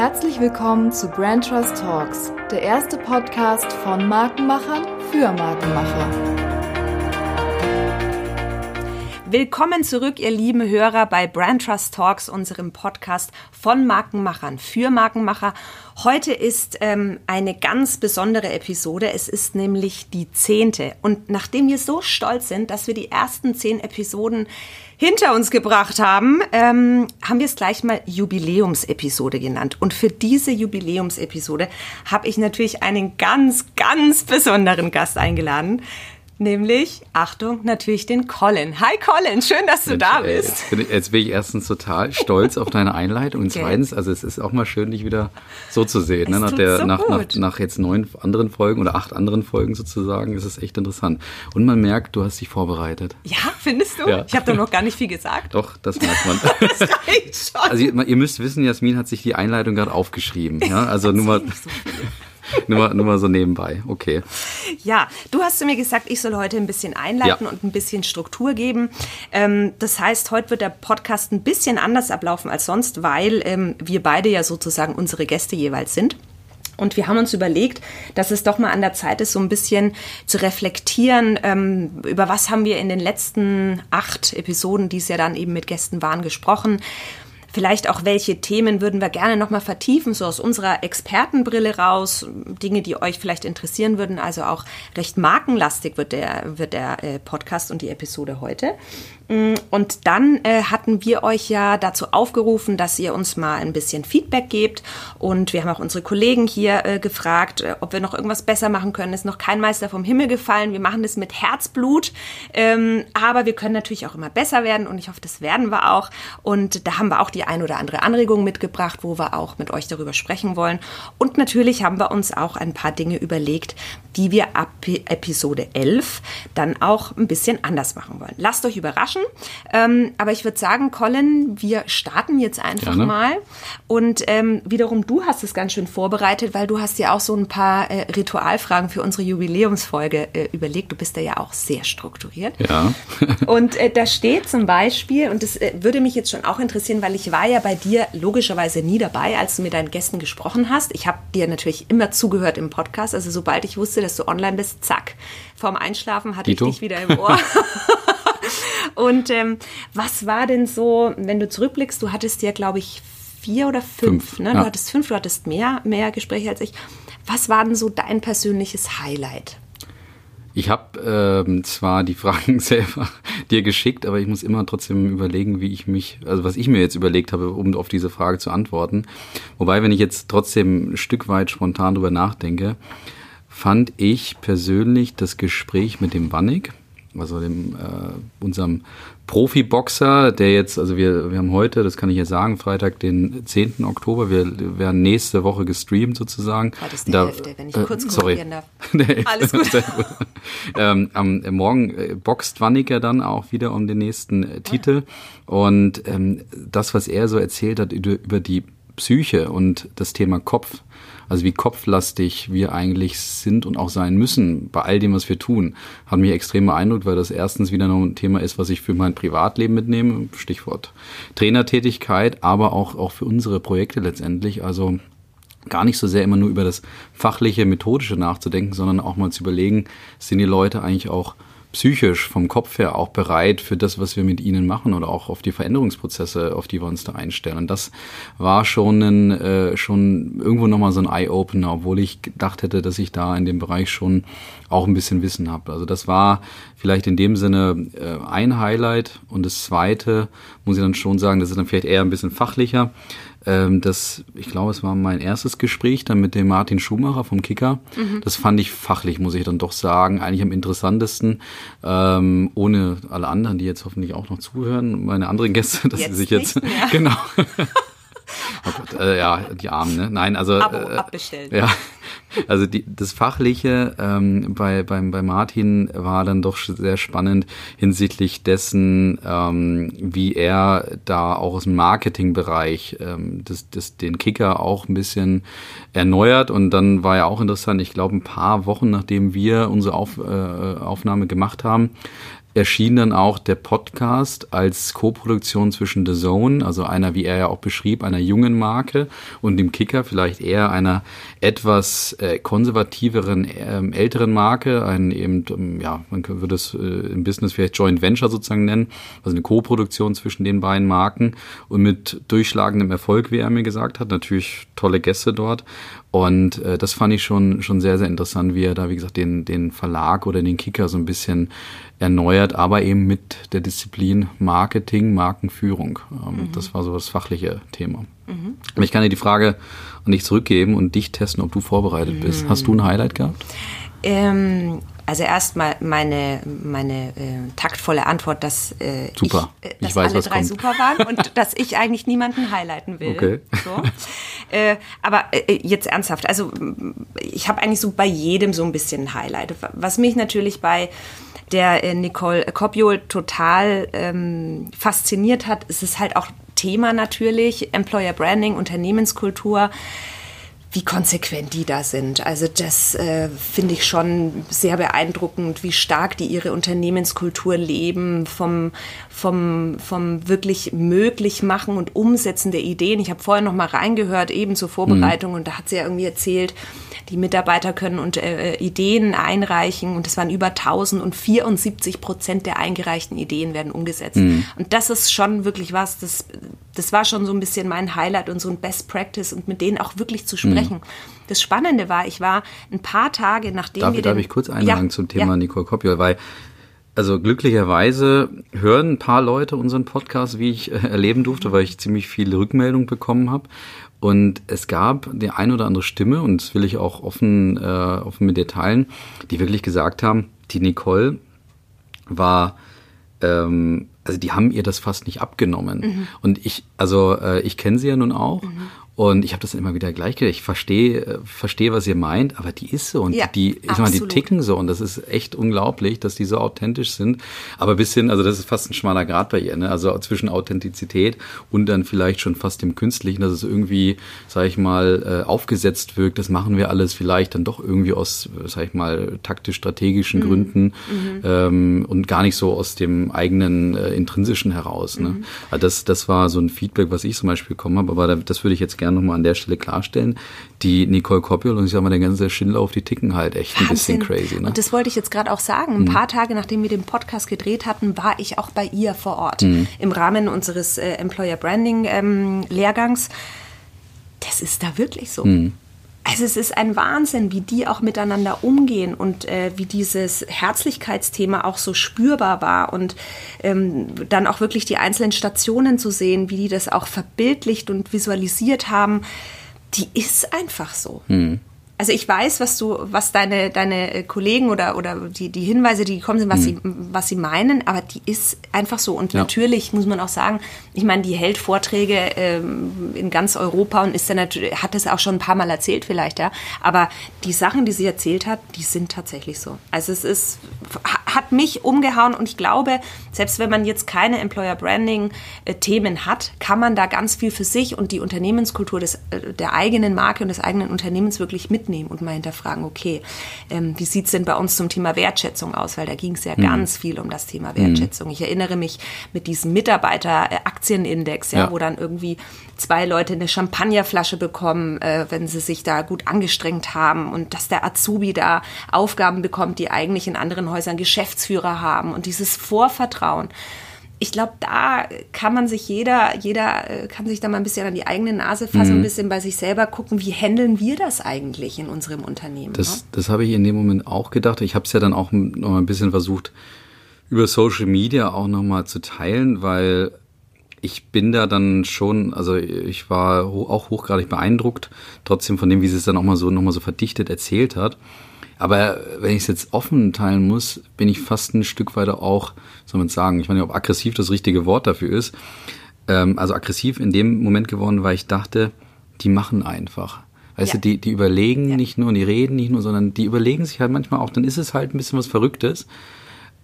Herzlich willkommen zu Brand Trust Talks, der erste Podcast von Markenmachern für Markenmacher. Willkommen zurück, ihr lieben Hörer, bei Brand Trust Talks, unserem Podcast von Markenmachern für Markenmacher. Heute ist ähm, eine ganz besondere Episode. Es ist nämlich die zehnte. Und nachdem wir so stolz sind, dass wir die ersten zehn Episoden hinter uns gebracht haben, ähm, haben wir es gleich mal Jubiläumsepisode genannt. Und für diese Jubiläumsepisode habe ich natürlich einen ganz, ganz besonderen Gast eingeladen nämlich, Achtung, natürlich den Colin. Hi Colin, schön, dass du Mensch, da bist. Jetzt bin, ich, jetzt bin, ich, erstens total stolz auf deine Einleitung und okay. zweitens, also es ist auch mal schön, dich wieder so zu sehen. Ne? Nach, der, so nach, nach, nach, jetzt neun anderen Folgen oder acht anderen Folgen sozusagen, ist es echt interessant. Und man merkt, du hast dich vorbereitet. Ja, findest du? Ja. Ich habe doch noch gar nicht viel gesagt. Doch, das merkt man. das reicht schon. Also ihr, ihr, müsst wissen, Jasmin hat sich die Einleitung gerade aufgeschrieben. Ja? Also nur mal... So nur, mal, nur mal so nebenbei, okay. Ja, du hast zu mir gesagt, ich soll heute ein bisschen einleiten ja. und ein bisschen Struktur geben. Ähm, das heißt, heute wird der Podcast ein bisschen anders ablaufen als sonst, weil ähm, wir beide ja sozusagen unsere Gäste jeweils sind. Und wir haben uns überlegt, dass es doch mal an der Zeit ist, so ein bisschen zu reflektieren, ähm, über was haben wir in den letzten acht Episoden, die es ja dann eben mit Gästen waren, gesprochen Vielleicht auch, welche Themen würden wir gerne nochmal vertiefen, so aus unserer Expertenbrille raus, Dinge, die euch vielleicht interessieren würden. Also auch recht markenlastig wird der, wird der äh, Podcast und die Episode heute. Mm, und dann äh, hatten wir euch ja dazu aufgerufen, dass ihr uns mal ein bisschen Feedback gebt. Und wir haben auch unsere Kollegen hier äh, gefragt, äh, ob wir noch irgendwas besser machen können. Ist noch kein Meister vom Himmel gefallen. Wir machen das mit Herzblut. Ähm, aber wir können natürlich auch immer besser werden. Und ich hoffe, das werden wir auch. Und da haben wir auch die ein oder andere Anregung mitgebracht, wo wir auch mit euch darüber sprechen wollen. Und natürlich haben wir uns auch ein paar Dinge überlegt, die wir ab Episode 11 dann auch ein bisschen anders machen wollen. Lasst euch überraschen überraschen. Ähm, aber ich würde sagen, Colin, wir starten jetzt einfach Gerne. mal. Und ähm, wiederum, du hast es ganz schön vorbereitet, weil du hast ja auch so ein paar äh, Ritualfragen für unsere Jubiläumsfolge äh, überlegt. Du bist da ja auch sehr strukturiert. Ja. und äh, da steht zum Beispiel, und das äh, würde mich jetzt schon auch interessieren, weil ich war ja bei dir logischerweise nie dabei, als du mit deinen Gästen gesprochen hast. Ich habe dir natürlich immer zugehört im Podcast. Also sobald ich wusste, dass du online bist, zack, vorm Einschlafen hatte Dito. ich dich wieder im Ohr. Und ähm, was war denn so, wenn du zurückblickst, du hattest ja, glaube ich, vier oder fünf, fünf ne? Ja. Du hattest fünf, du hattest mehr, mehr Gespräche als ich. Was war denn so dein persönliches Highlight? Ich habe ähm, zwar die Fragen selber dir geschickt, aber ich muss immer trotzdem überlegen, wie ich mich, also was ich mir jetzt überlegt habe, um auf diese Frage zu antworten. Wobei, wenn ich jetzt trotzdem ein Stück weit spontan drüber nachdenke, fand ich persönlich das Gespräch mit dem Wannig also dem äh, unserem Profiboxer, der jetzt, also wir, wir haben heute, das kann ich ja sagen, Freitag, den 10. Oktober, wir werden nächste Woche gestreamt sozusagen. Oh, das ist die da, Hälfte, wenn ich äh, kurz sorry. darf. Alles gut. ähm, am äh, Morgen äh, boxt Wanniker dann auch wieder um den nächsten äh, Titel. Und ähm, das, was er so erzählt hat über, über die Psyche und das Thema Kopf, also wie kopflastig wir eigentlich sind und auch sein müssen bei all dem, was wir tun, hat mich extrem beeindruckt, weil das erstens wieder noch ein Thema ist, was ich für mein Privatleben mitnehme, Stichwort Trainertätigkeit, aber auch, auch für unsere Projekte letztendlich. Also gar nicht so sehr immer nur über das fachliche, methodische nachzudenken, sondern auch mal zu überlegen, sind die Leute eigentlich auch psychisch vom Kopf her auch bereit für das, was wir mit ihnen machen oder auch auf die Veränderungsprozesse, auf die wir uns da einstellen. Und das war schon ein, äh, schon irgendwo nochmal so ein Eye-Opener, obwohl ich gedacht hätte, dass ich da in dem Bereich schon auch ein bisschen Wissen habe. Also das war vielleicht in dem Sinne äh, ein Highlight. Und das zweite muss ich dann schon sagen, das ist dann vielleicht eher ein bisschen fachlicher. Ähm, das, ich glaube, es war mein erstes Gespräch dann mit dem Martin Schumacher vom Kicker. Mhm. Das fand ich fachlich, muss ich dann doch sagen, eigentlich am interessantesten. Ähm, ohne alle anderen, die jetzt hoffentlich auch noch zuhören, meine anderen Gäste, dass jetzt sie sich jetzt genau. oh Gott, äh, ja, die Armen, ne? Nein, also Abo äh, abbestellen. Ja, also die, das Fachliche ähm, bei, beim, bei Martin war dann doch sehr spannend hinsichtlich dessen, ähm, wie er da auch aus dem Marketingbereich ähm, das, das, den Kicker auch ein bisschen erneuert. Und dann war ja auch interessant, ich glaube, ein paar Wochen nachdem wir unsere Auf, äh, Aufnahme gemacht haben, erschien dann auch der Podcast als Co-Produktion zwischen The Zone, also einer, wie er ja auch beschrieb, einer jungen Marke und dem Kicker, vielleicht eher einer etwas äh, konservativeren, äh, älteren Marke, ein eben, ähm, ja, man würde es äh, im Business vielleicht Joint Venture sozusagen nennen, also eine Co-Produktion zwischen den beiden Marken und mit durchschlagendem Erfolg, wie er mir gesagt hat, natürlich tolle Gäste dort. Und äh, das fand ich schon, schon sehr, sehr interessant, wie er da, wie gesagt, den, den Verlag oder den Kicker so ein bisschen erneuert, aber eben mit der Disziplin Marketing, Markenführung. Ähm, mhm. Das war so das fachliche Thema. Mhm. Aber ich kann dir die Frage an dich zurückgeben und dich testen, ob du vorbereitet mhm. bist. Hast du ein Highlight gehabt? Ähm, also erstmal meine, meine äh, taktvolle Antwort, dass, äh, super. ich, äh, dass ich weiß, alle drei kommt. super waren und dass ich eigentlich niemanden highlighten will. Okay. So. Äh, aber äh, jetzt ernsthaft, also ich habe eigentlich so bei jedem so ein bisschen ein Highlight. Was mich natürlich bei der äh, Nicole Kopiol total ähm, fasziniert hat, ist es halt auch Thema natürlich, Employer Branding, Unternehmenskultur wie konsequent die da sind. Also das äh, finde ich schon sehr beeindruckend, wie stark die ihre Unternehmenskultur leben, vom, vom, vom wirklich möglich machen und umsetzen der Ideen. Ich habe vorher noch mal reingehört, eben zur Vorbereitung, mhm. und da hat sie ja irgendwie erzählt, die Mitarbeiter können und äh, Ideen einreichen und es waren über 1074 Prozent der eingereichten Ideen werden umgesetzt. Mhm. Und das ist schon wirklich was, das, das war schon so ein bisschen mein Highlight und so ein Best Practice und mit denen auch wirklich zu sprechen. Mhm. Das Spannende war, ich war ein paar Tage nachdem darf, wir. Darf ich kurz einhaken ja, zum Thema ja. Nicole Kopiol, weil also glücklicherweise hören ein paar Leute unseren Podcast, wie ich äh, erleben durfte, weil ich ziemlich viele Rückmeldungen bekommen habe. Und es gab die ein oder andere Stimme, und das will ich auch offen, äh, offen mit dir teilen, die wirklich gesagt haben, die Nicole war, ähm, also die haben ihr das fast nicht abgenommen. Mhm. Und ich, also äh, ich kenne sie ja nun auch. Mhm. Und ich habe das immer wieder gleich gedacht. Ich verstehe, äh, verstehe, was ihr meint, aber die ist so und ja, die, ich meine, die ticken so und das ist echt unglaublich, dass die so authentisch sind. Aber bisschen, also das ist fast ein schmaler Grad bei ihr, ne? Also zwischen Authentizität und dann vielleicht schon fast dem Künstlichen, dass es irgendwie, sag ich mal, äh, aufgesetzt wirkt. Das machen wir alles vielleicht dann doch irgendwie aus, sag ich mal, taktisch-strategischen mhm. Gründen mhm. Ähm, und gar nicht so aus dem eigenen äh, intrinsischen heraus. Ne? Mhm. Also das, das war so ein Feedback, was ich zum Beispiel bekommen habe, aber das würde ich jetzt gerne gerne nochmal an der Stelle klarstellen. Die Nicole Kopiol und ich sag mal, der ganze Schindler auf die ticken halt echt ein Wahnsinn. bisschen crazy. Ne? Und das wollte ich jetzt gerade auch sagen. Ein mhm. paar Tage nachdem wir den Podcast gedreht hatten, war ich auch bei ihr vor Ort mhm. im Rahmen unseres äh, Employer Branding ähm, Lehrgangs. Das ist da wirklich so. Mhm. Also es ist ein Wahnsinn, wie die auch miteinander umgehen und äh, wie dieses Herzlichkeitsthema auch so spürbar war und ähm, dann auch wirklich die einzelnen Stationen zu sehen, wie die das auch verbildlicht und visualisiert haben, die ist einfach so. Mhm also ich weiß, was du, was deine, deine äh, Kollegen oder, oder die, die Hinweise, die gekommen sind, was, mhm. sie, was sie meinen, aber die ist einfach so. Und ja. natürlich muss man auch sagen, ich meine, die hält Vorträge ähm, in ganz Europa und ist dann natürlich, hat das auch schon ein paar Mal erzählt vielleicht, ja. Aber die Sachen, die sie erzählt hat, die sind tatsächlich so. Also es ist, hat mich umgehauen und ich glaube, selbst wenn man jetzt keine Employer Branding äh, Themen hat, kann man da ganz viel für sich und die Unternehmenskultur des, äh, der eigenen Marke und des eigenen Unternehmens wirklich mitnehmen mitnehmen und mal hinterfragen, okay, ähm, wie sieht es denn bei uns zum Thema Wertschätzung aus? Weil da ging es ja mhm. ganz viel um das Thema Wertschätzung. Mhm. Ich erinnere mich mit diesem Mitarbeiter-Aktienindex, ja, ja, wo dann irgendwie zwei Leute eine Champagnerflasche bekommen, äh, wenn sie sich da gut angestrengt haben und dass der Azubi da Aufgaben bekommt, die eigentlich in anderen Häusern Geschäftsführer haben und dieses Vorvertrauen ich glaube, da kann man sich jeder, jeder äh, kann sich da mal ein bisschen an die eigene Nase fassen, mhm. ein bisschen bei sich selber gucken, wie handeln wir das eigentlich in unserem Unternehmen? Das, ne? das habe ich in dem Moment auch gedacht. Ich habe es ja dann auch noch ein bisschen versucht, über Social Media auch nochmal zu teilen, weil ich bin da dann schon, also ich war auch hochgradig beeindruckt, trotzdem von dem, wie sie es dann auch mal so, nochmal so verdichtet erzählt hat. Aber wenn ich es jetzt offen teilen muss, bin ich fast ein Stück weiter auch, soll man sagen, ich meine, ob aggressiv das richtige Wort dafür ist. Ähm, also aggressiv in dem Moment geworden, weil ich dachte, die machen einfach. Weißt ja. du, die, die überlegen ja. nicht nur und die reden nicht nur, sondern die überlegen sich halt manchmal auch, dann ist es halt ein bisschen was Verrücktes.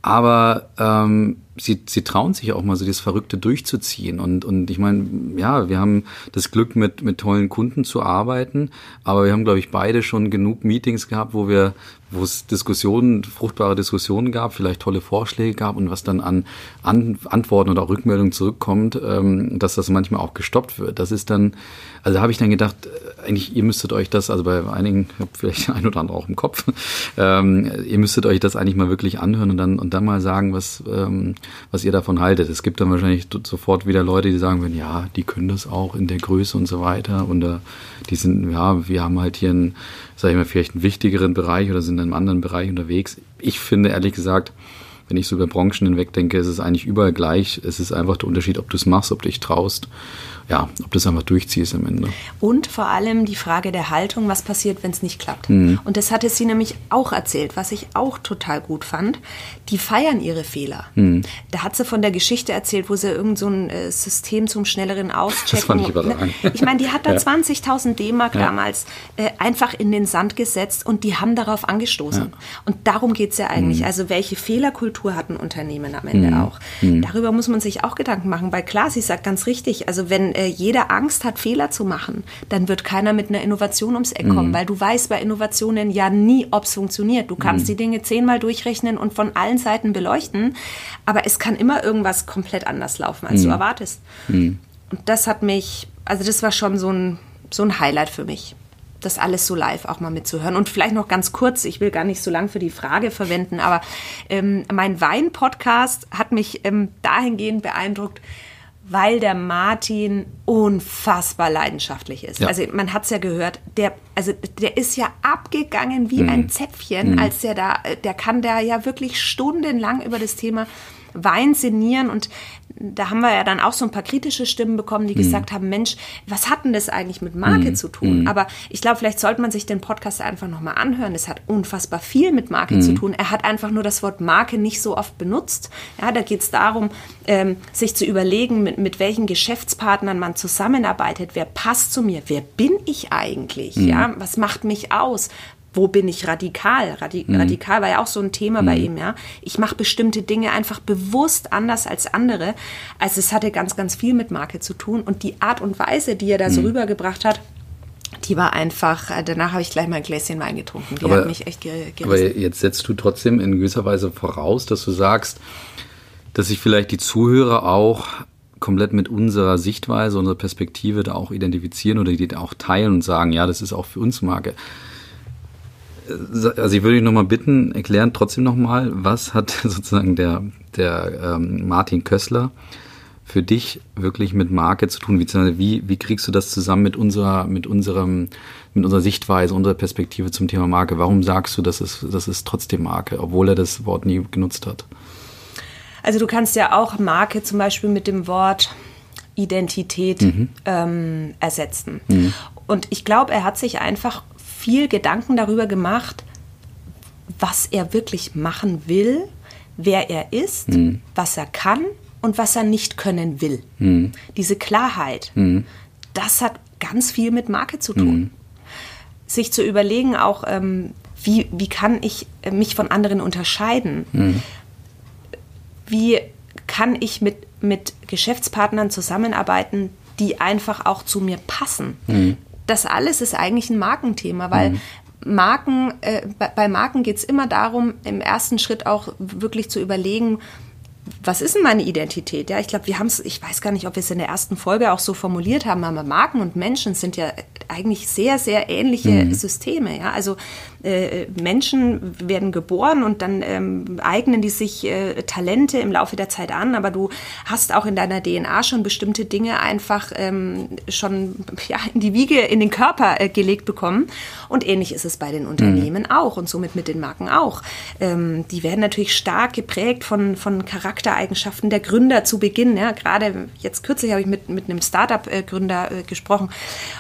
Aber ähm, sie, sie trauen sich auch mal so das Verrückte durchzuziehen. Und, und ich meine, ja, wir haben das Glück, mit, mit tollen Kunden zu arbeiten, aber wir haben, glaube ich, beide schon genug Meetings gehabt, wo wir wo es Diskussionen, fruchtbare Diskussionen gab, vielleicht tolle Vorschläge gab und was dann an, an Antworten oder Rückmeldungen zurückkommt, ähm, dass das manchmal auch gestoppt wird. Das ist dann, also habe ich dann gedacht, äh, eigentlich, ihr müsstet euch das, also bei einigen, ich vielleicht ein oder andere auch im Kopf, ähm, ihr müsstet euch das eigentlich mal wirklich anhören und dann, und dann mal sagen, was, ähm, was ihr davon haltet. Es gibt dann wahrscheinlich sofort wieder Leute, die sagen würden, ja, die können das auch in der Größe und so weiter und äh, die sind, ja, wir haben halt hier ein sage ich mal, vielleicht einen wichtigeren Bereich oder sind in einem anderen Bereich unterwegs. Ich finde ehrlich gesagt, wenn ich so über Branchen hinweg denke, ist es eigentlich überall gleich. Es ist einfach der Unterschied, ob du es machst, ob du dich traust ja, ob das einfach durchziehst am Ende. Und vor allem die Frage der Haltung, was passiert, wenn es nicht klappt. Mhm. Und das hatte sie nämlich auch erzählt, was ich auch total gut fand. Die feiern ihre Fehler. Mhm. Da hat sie von der Geschichte erzählt, wo sie irgend so ein äh, System zum schnelleren Auschecken. Das fand ich überragend. Ich meine, die hat da ja. 20.000 D-Mark ja. damals äh, einfach in den Sand gesetzt und die haben darauf angestoßen. Ja. Und darum geht es ja eigentlich. Mhm. Also welche Fehlerkultur hat ein Unternehmen am Ende mhm. auch? Mhm. Darüber muss man sich auch Gedanken machen, weil klar, sie sagt ganz richtig, also wenn äh, jeder Angst hat, Fehler zu machen, dann wird keiner mit einer Innovation ums Eck kommen, mhm. weil du weißt bei Innovationen ja nie, ob es funktioniert. Du kannst mhm. die Dinge zehnmal durchrechnen und von allen Seiten beleuchten, aber es kann immer irgendwas komplett anders laufen, als mhm. du erwartest. Mhm. Und das hat mich, also das war schon so ein, so ein Highlight für mich das alles so live auch mal mitzuhören. Und vielleicht noch ganz kurz, ich will gar nicht so lang für die Frage verwenden, aber ähm, mein Wein-Podcast hat mich ähm, dahingehend beeindruckt, weil der Martin unfassbar leidenschaftlich ist. Ja. Also man hat es ja gehört, der, also der ist ja abgegangen wie mhm. ein Zäpfchen, mhm. als der da, der kann da ja wirklich stundenlang über das Thema Wein sinnieren und da haben wir ja dann auch so ein paar kritische Stimmen bekommen, die mhm. gesagt haben, Mensch, was hat denn das eigentlich mit Marke mhm. zu tun? Mhm. Aber ich glaube, vielleicht sollte man sich den Podcast einfach nochmal anhören. Es hat unfassbar viel mit Marke mhm. zu tun. Er hat einfach nur das Wort Marke nicht so oft benutzt. Ja, da geht es darum, ähm, sich zu überlegen, mit, mit welchen Geschäftspartnern man zusammenarbeitet. Wer passt zu mir? Wer bin ich eigentlich? Mhm. Ja, was macht mich aus? Wo bin ich radikal? Radi mhm. Radikal war ja auch so ein Thema mhm. bei ihm, ja. Ich mache bestimmte Dinge einfach bewusst anders als andere. Also es hatte ganz, ganz viel mit Marke zu tun. Und die Art und Weise, die er da so mhm. rübergebracht hat, die war einfach, äh, danach habe ich gleich mal ein Gläschen Wein getrunken. Die aber, hat mich echt gerissen. Aber jetzt setzt du trotzdem in gewisser Weise voraus, dass du sagst, dass sich vielleicht die Zuhörer auch komplett mit unserer Sichtweise, unserer Perspektive da auch identifizieren oder die auch teilen und sagen, ja, das ist auch für uns Marke also ich würde dich nochmal bitten, erklären trotzdem nochmal, was hat sozusagen der, der ähm, Martin Kössler für dich wirklich mit Marke zu tun? Wie, wie, kriegst du das zusammen mit unserer, mit unserem, mit unserer Sichtweise, unserer Perspektive zum Thema Marke? Warum sagst du, das ist, das ist trotzdem Marke, obwohl er das Wort nie genutzt hat? Also du kannst ja auch Marke zum Beispiel mit dem Wort Identität mhm. ähm, ersetzen. Mhm. Und ich glaube, er hat sich einfach viel Gedanken darüber gemacht, was er wirklich machen will, wer er ist, mhm. was er kann und was er nicht können will. Mhm. Diese Klarheit, mhm. das hat ganz viel mit Marke zu tun. Mhm. Sich zu überlegen, auch ähm, wie, wie kann ich mich von anderen unterscheiden? Mhm. Wie kann ich mit, mit Geschäftspartnern zusammenarbeiten, die einfach auch zu mir passen? Mhm das alles ist eigentlich ein Markenthema, weil mhm. Marken, äh, bei Marken geht es immer darum, im ersten Schritt auch wirklich zu überlegen, was ist denn meine Identität? Ja, ich glaube, wir haben es, ich weiß gar nicht, ob wir es in der ersten Folge auch so formuliert haben, aber Marken und Menschen sind ja eigentlich sehr, sehr ähnliche mhm. Systeme. Ja, also äh, Menschen werden geboren und dann ähm, eignen die sich äh, Talente im Laufe der Zeit an, aber du hast auch in deiner DNA schon bestimmte Dinge einfach ähm, schon ja, in die Wiege, in den Körper äh, gelegt bekommen. Und ähnlich ist es bei den Unternehmen mhm. auch und somit mit den Marken auch. Ähm, die werden natürlich stark geprägt von, von Charaktereigenschaften der Gründer zu Beginn. Ja, gerade jetzt kürzlich habe ich mit, mit einem Startup-Gründer äh, gesprochen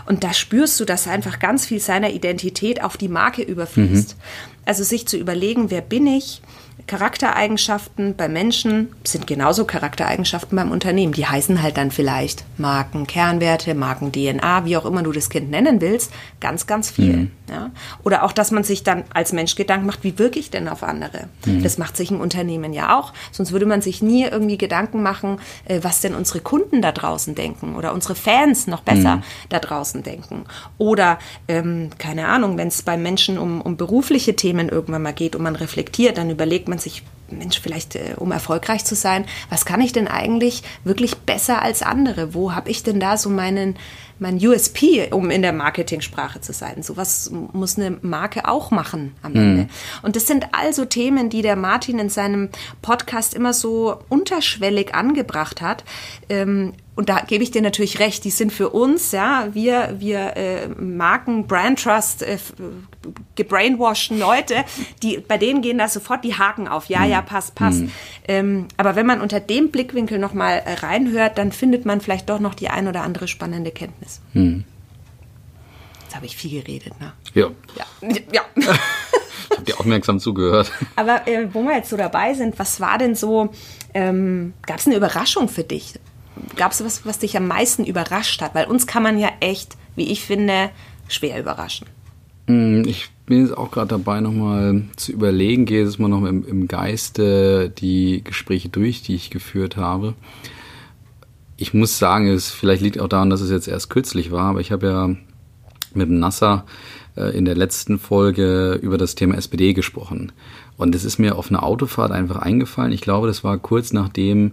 und da spürst du, dass einfach ganz viel seiner Identität auf die Marke überfließt fließt. Mhm. Also sich zu überlegen, wer bin ich, Charaktereigenschaften bei Menschen sind genauso Charaktereigenschaften beim Unternehmen. Die heißen halt dann vielleicht Marken, Kernwerte, Marken, DNA, wie auch immer du das Kind nennen willst, ganz, ganz viel. Mhm. Ja? Oder auch, dass man sich dann als Mensch Gedanken macht, wie wirke ich denn auf andere? Mhm. Das macht sich ein Unternehmen ja auch. Sonst würde man sich nie irgendwie Gedanken machen, äh, was denn unsere Kunden da draußen denken oder unsere Fans noch besser mhm. da draußen denken. Oder, ähm, keine Ahnung, wenn es bei Menschen um, um berufliche Themen irgendwann mal geht und man reflektiert, dann überlegt man, man sich, Mensch, vielleicht äh, um erfolgreich zu sein, was kann ich denn eigentlich wirklich besser als andere? Wo habe ich denn da so meinen, mein USP, um in der Marketingsprache zu sein? Sowas muss eine Marke auch machen am mhm. Ende. Und das sind also Themen, die der Martin in seinem Podcast immer so unterschwellig angebracht hat. Ähm, und da gebe ich dir natürlich recht, die sind für uns, ja, wir, wir äh, Marken, Brand Trust, äh, gebrainwasheden Leute, die, bei denen gehen da sofort die Haken auf. Ja, ja, passt, passt. Mhm. Ähm, aber wenn man unter dem Blickwinkel nochmal äh, reinhört, dann findet man vielleicht doch noch die ein oder andere spannende Kenntnis. Mhm. Jetzt habe ich viel geredet, ne? Ja. Ja. ja. ich habe dir aufmerksam zugehört. Aber äh, wo wir jetzt so dabei sind, was war denn so, ähm, gab es eine Überraschung für dich? Gab es was, was dich am meisten überrascht hat? Weil uns kann man ja echt, wie ich finde, schwer überraschen. Mm, ich bin jetzt auch gerade dabei, nochmal zu überlegen, gehe jetzt mal noch im, im Geiste die Gespräche durch, die ich geführt habe. Ich muss sagen, es vielleicht liegt auch daran, dass es jetzt erst kürzlich war, aber ich habe ja mit dem Nasser äh, in der letzten Folge über das Thema SPD gesprochen. Und es ist mir auf einer Autofahrt einfach eingefallen. Ich glaube, das war kurz nachdem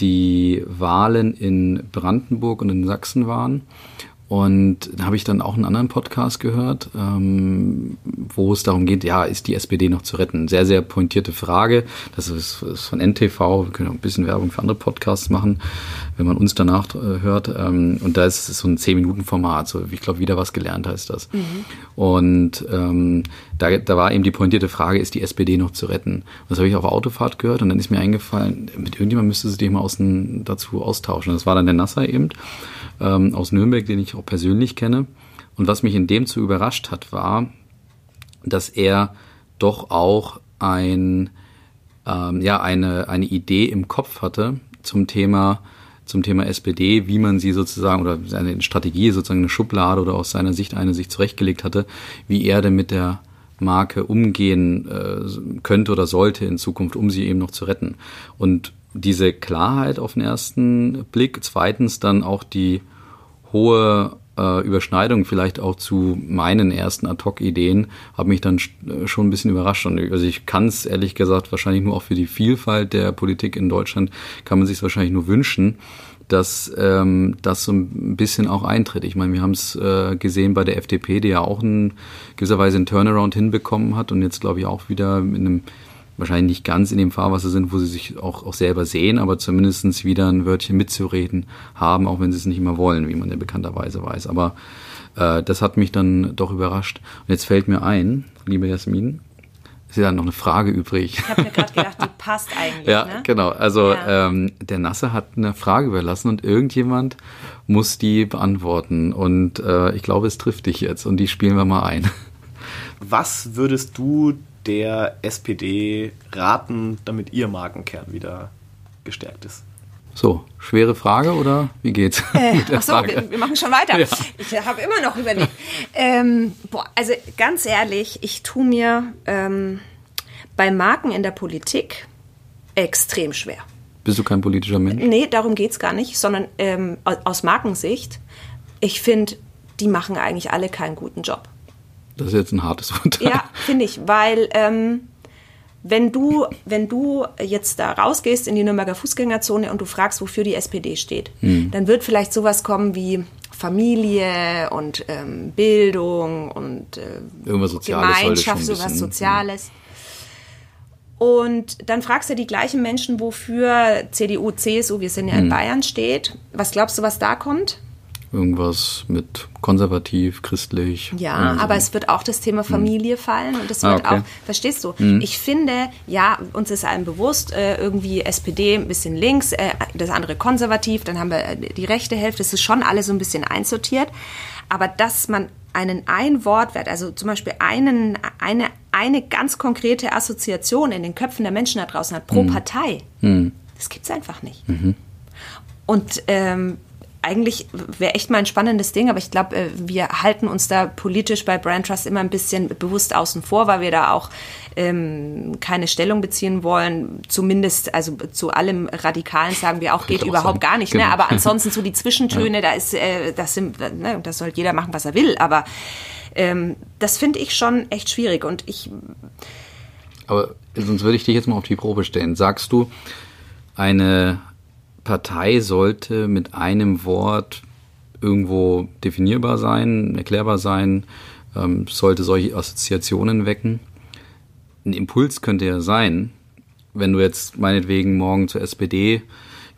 die Wahlen in Brandenburg und in Sachsen waren. Und da habe ich dann auch einen anderen Podcast gehört, ähm, wo es darum geht, ja, ist die SPD noch zu retten? Sehr, sehr pointierte Frage. Das ist, ist von NTV. Wir können auch ein bisschen Werbung für andere Podcasts machen, wenn man uns danach äh, hört. Ähm, und da ist es so ein 10-Minuten-Format. So, ich glaube, wieder was gelernt heißt das. Mhm. Und ähm, da, da war eben die pointierte Frage, ist die SPD noch zu retten? Und das habe ich auf Autofahrt gehört und dann ist mir eingefallen, mit irgendjemandem müsste sie dich mal außen, dazu austauschen. Das war dann der Nasser eben ähm, aus Nürnberg, den ich auch persönlich kenne. Und was mich in dem zu überrascht hat, war, dass er doch auch ein, ähm, ja, eine, eine Idee im Kopf hatte zum Thema, zum Thema SPD, wie man sie sozusagen oder seine Strategie, sozusagen eine Schublade oder aus seiner Sicht eine sich zurechtgelegt hatte, wie er denn mit der Marke umgehen äh, könnte oder sollte in Zukunft, um sie eben noch zu retten. Und diese Klarheit auf den ersten Blick, zweitens dann auch die hohe äh, Überschneidung vielleicht auch zu meinen ersten Ad-Hoc-Ideen, hat mich dann äh, schon ein bisschen überrascht. Und also ich kann es ehrlich gesagt wahrscheinlich nur auch für die Vielfalt der Politik in Deutschland, kann man sich wahrscheinlich nur wünschen, dass ähm, das so ein bisschen auch eintritt. Ich meine, wir haben es äh, gesehen bei der FDP, die ja auch in gewisser Weise einen Turnaround hinbekommen hat und jetzt glaube ich auch wieder mit einem wahrscheinlich nicht ganz in dem Fahrwasser sind, wo sie sich auch, auch selber sehen, aber zumindest wieder ein Wörtchen mitzureden haben, auch wenn sie es nicht immer wollen, wie man ja bekannterweise weiß. Aber äh, das hat mich dann doch überrascht. Und jetzt fällt mir ein, liebe Jasmin, ist ja noch eine Frage übrig. Ich habe mir gerade gedacht, die passt eigentlich. ja, ne? genau. Also ja. ähm, der Nasse hat eine Frage überlassen und irgendjemand muss die beantworten. Und äh, ich glaube, es trifft dich jetzt und die spielen wir mal ein. Was würdest du der SPD raten, damit ihr Markenkern wieder gestärkt ist? So, schwere Frage oder wie geht's? Äh, achso, wir, wir, machen schon weiter. Ja. Ich habe immer noch überlegt. ähm, boah, also ganz ehrlich, ich tue mir ähm, bei Marken in der Politik extrem schwer. Bist du kein politischer Mensch? Nee, darum geht es gar nicht, sondern ähm, aus Markensicht, ich finde, die machen eigentlich alle keinen guten Job. Das ist jetzt ein hartes Urteil. Ja, finde ich, weil ähm, wenn du, wenn du jetzt da rausgehst in die Nürnberger Fußgängerzone und du fragst, wofür die SPD steht, hm. dann wird vielleicht sowas kommen wie Familie und ähm, Bildung und äh, Irgendwas Soziales Gemeinschaft, sowas bisschen, hm. Soziales. Und dann fragst du die gleichen Menschen, wofür CDU, CSU, wir sind ja in hm. Bayern steht. Was glaubst du, was da kommt? Irgendwas mit konservativ, christlich. Ja, so. aber es wird auch das Thema Familie hm. fallen und es ah, wird ah, okay. auch, verstehst du? Hm. Ich finde, ja, uns ist allen bewusst, äh, irgendwie SPD ein bisschen links, äh, das andere konservativ, dann haben wir äh, die rechte Hälfte, es ist schon alles so ein bisschen einsortiert. Aber dass man einen Ein-Wortwert, also zum Beispiel einen, eine eine ganz konkrete Assoziation in den Köpfen der Menschen da draußen hat pro mhm. Partei, mhm. das gibt es einfach nicht. Mhm. Und ähm, eigentlich wäre echt mal ein spannendes Ding, aber ich glaube, äh, wir halten uns da politisch bei Brand Trust immer ein bisschen bewusst außen vor, weil wir da auch ähm, keine Stellung beziehen wollen. Zumindest, also zu allem Radikalen sagen wir auch, geht überhaupt sein. gar nicht. Ne? Genau. Ne? Aber ansonsten so die Zwischentöne, ja. da ist, äh, das sind, ne, das soll jeder machen, was er will. Aber ähm, das finde ich schon echt schwierig und ich. Aber sonst würde ich dich jetzt mal auf die Probe stellen. Sagst du, eine Partei sollte mit einem Wort irgendwo definierbar sein, erklärbar sein, ähm, sollte solche Assoziationen wecken. Ein Impuls könnte ja sein, wenn du jetzt meinetwegen morgen zur SPD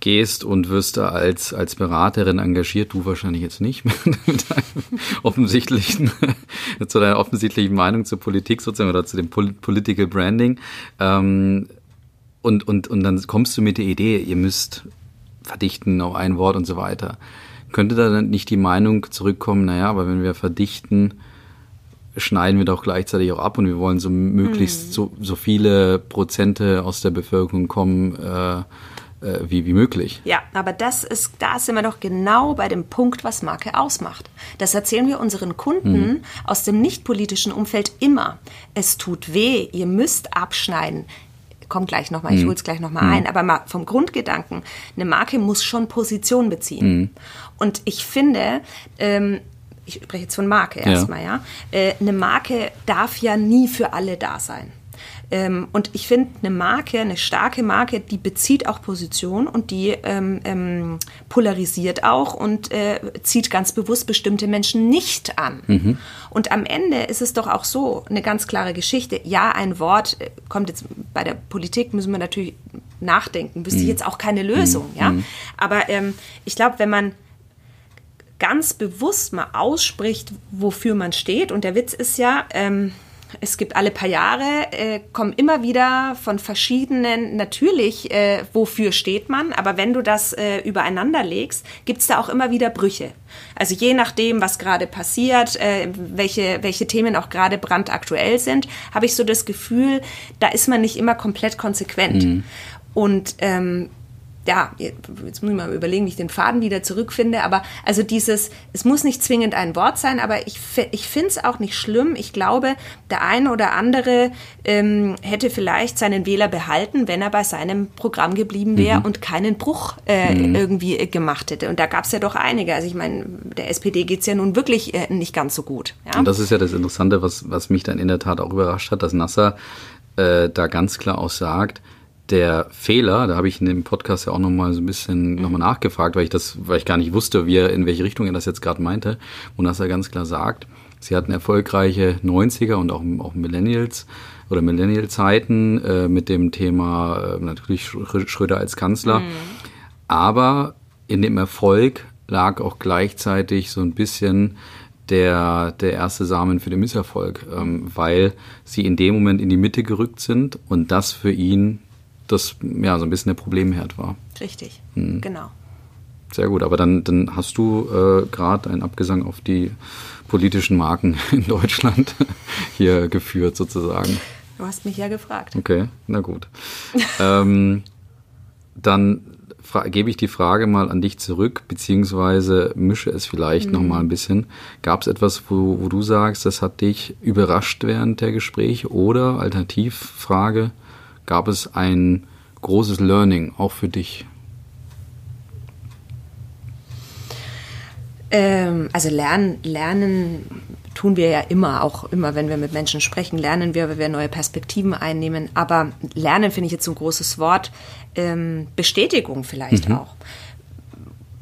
gehst und wirst da als, als Beraterin engagiert, du wahrscheinlich jetzt nicht mit, offensichtlichen, zu deiner offensichtlichen Meinung zur Politik sozusagen oder zu dem Political Branding. Ähm, und, und, und dann kommst du mit der Idee, ihr müsst verdichten auf ein Wort und so weiter. Könnte da dann nicht die Meinung zurückkommen, naja, aber wenn wir verdichten, schneiden wir doch gleichzeitig auch ab und wir wollen so möglichst mhm. so, so viele Prozente aus der Bevölkerung kommen, äh, äh, wie, wie möglich. Ja, aber das ist, da sind wir doch genau bei dem Punkt, was Marke ausmacht. Das erzählen wir unseren Kunden mhm. aus dem nicht-politischen Umfeld immer. Es tut weh, ihr müsst abschneiden komme gleich nochmal, ich mhm. hole es gleich nochmal mhm. ein, aber mal vom Grundgedanken, eine Marke muss schon Position beziehen. Mhm. Und ich finde, ähm, ich spreche jetzt von Marke erstmal, ja, ja? Äh, eine Marke darf ja nie für alle da sein. Ähm, und ich finde, eine Marke, eine starke Marke, die bezieht auch Position und die ähm, ähm, polarisiert auch und äh, zieht ganz bewusst bestimmte Menschen nicht an. Mhm. Und am Ende ist es doch auch so, eine ganz klare Geschichte. Ja, ein Wort äh, kommt jetzt bei der Politik, müssen wir natürlich nachdenken, wüsste mhm. ich jetzt auch keine Lösung, mhm. ja. Aber ähm, ich glaube, wenn man ganz bewusst mal ausspricht, wofür man steht, und der Witz ist ja, ähm, es gibt alle paar Jahre, äh, kommen immer wieder von verschiedenen, natürlich, äh, wofür steht man, aber wenn du das äh, übereinander legst, gibt es da auch immer wieder Brüche. Also je nachdem, was gerade passiert, äh, welche, welche Themen auch gerade brandaktuell sind, habe ich so das Gefühl, da ist man nicht immer komplett konsequent. Mhm. Und ähm, ja, jetzt muss ich mal überlegen, wie ich den Faden wieder zurückfinde, aber also dieses, es muss nicht zwingend ein Wort sein, aber ich, ich finde es auch nicht schlimm. Ich glaube, der eine oder andere ähm, hätte vielleicht seinen Wähler behalten, wenn er bei seinem Programm geblieben wäre mhm. und keinen Bruch äh, mhm. irgendwie gemacht hätte. Und da gab es ja doch einige. Also ich meine, der SPD geht es ja nun wirklich äh, nicht ganz so gut. Ja? Und das ist ja das Interessante, was, was mich dann in der Tat auch überrascht hat, dass Nasser äh, da ganz klar auch sagt, der Fehler, da habe ich in dem Podcast ja auch nochmal so ein bisschen mhm. nochmal nachgefragt, weil ich das, weil ich gar nicht wusste, wie er, in welche Richtung er das jetzt gerade meinte. Und dass er ganz klar sagt, sie hatten erfolgreiche 90er und auch, auch Millennials oder Millennial-Zeiten äh, mit dem Thema äh, natürlich Schröder als Kanzler. Mhm. Aber in dem Erfolg lag auch gleichzeitig so ein bisschen der, der erste Samen für den Misserfolg, ähm, weil sie in dem Moment in die Mitte gerückt sind und das für ihn das ja so ein bisschen der Problemherd war. Richtig, hm. genau. Sehr gut, aber dann, dann hast du äh, gerade einen Abgesang auf die politischen Marken in Deutschland hier geführt sozusagen. Du hast mich ja gefragt. Okay, na gut. ähm, dann gebe ich die Frage mal an dich zurück, beziehungsweise mische es vielleicht mhm. noch mal ein bisschen. Gab es etwas, wo, wo du sagst, das hat dich überrascht während der Gespräche oder Alternativfrage, gab es ein großes Learning auch für dich? Ähm, also lernen, lernen tun wir ja immer, auch immer, wenn wir mit Menschen sprechen, lernen wir, wenn wir neue Perspektiven einnehmen. Aber lernen finde ich jetzt so ein großes Wort. Ähm, Bestätigung vielleicht mhm. auch.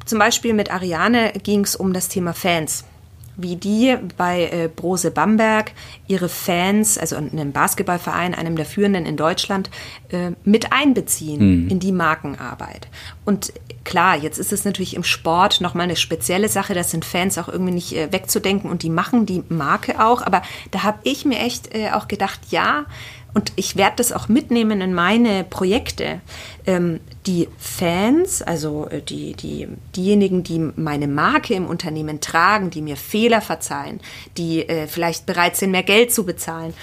Zum Beispiel mit Ariane ging es um das Thema Fans wie die bei äh, Brose Bamberg ihre Fans, also einem Basketballverein, einem der führenden in Deutschland, äh, mit einbeziehen mhm. in die Markenarbeit. Und klar, jetzt ist es natürlich im Sport nochmal eine spezielle Sache, das sind Fans auch irgendwie nicht äh, wegzudenken und die machen die Marke auch, aber da habe ich mir echt äh, auch gedacht, ja, und ich werde das auch mitnehmen in meine Projekte. Ähm, die Fans, also äh, die, die, diejenigen, die meine Marke im Unternehmen tragen, die mir Fehler verzeihen, die äh, vielleicht bereit sind, mehr Geld zu bezahlen,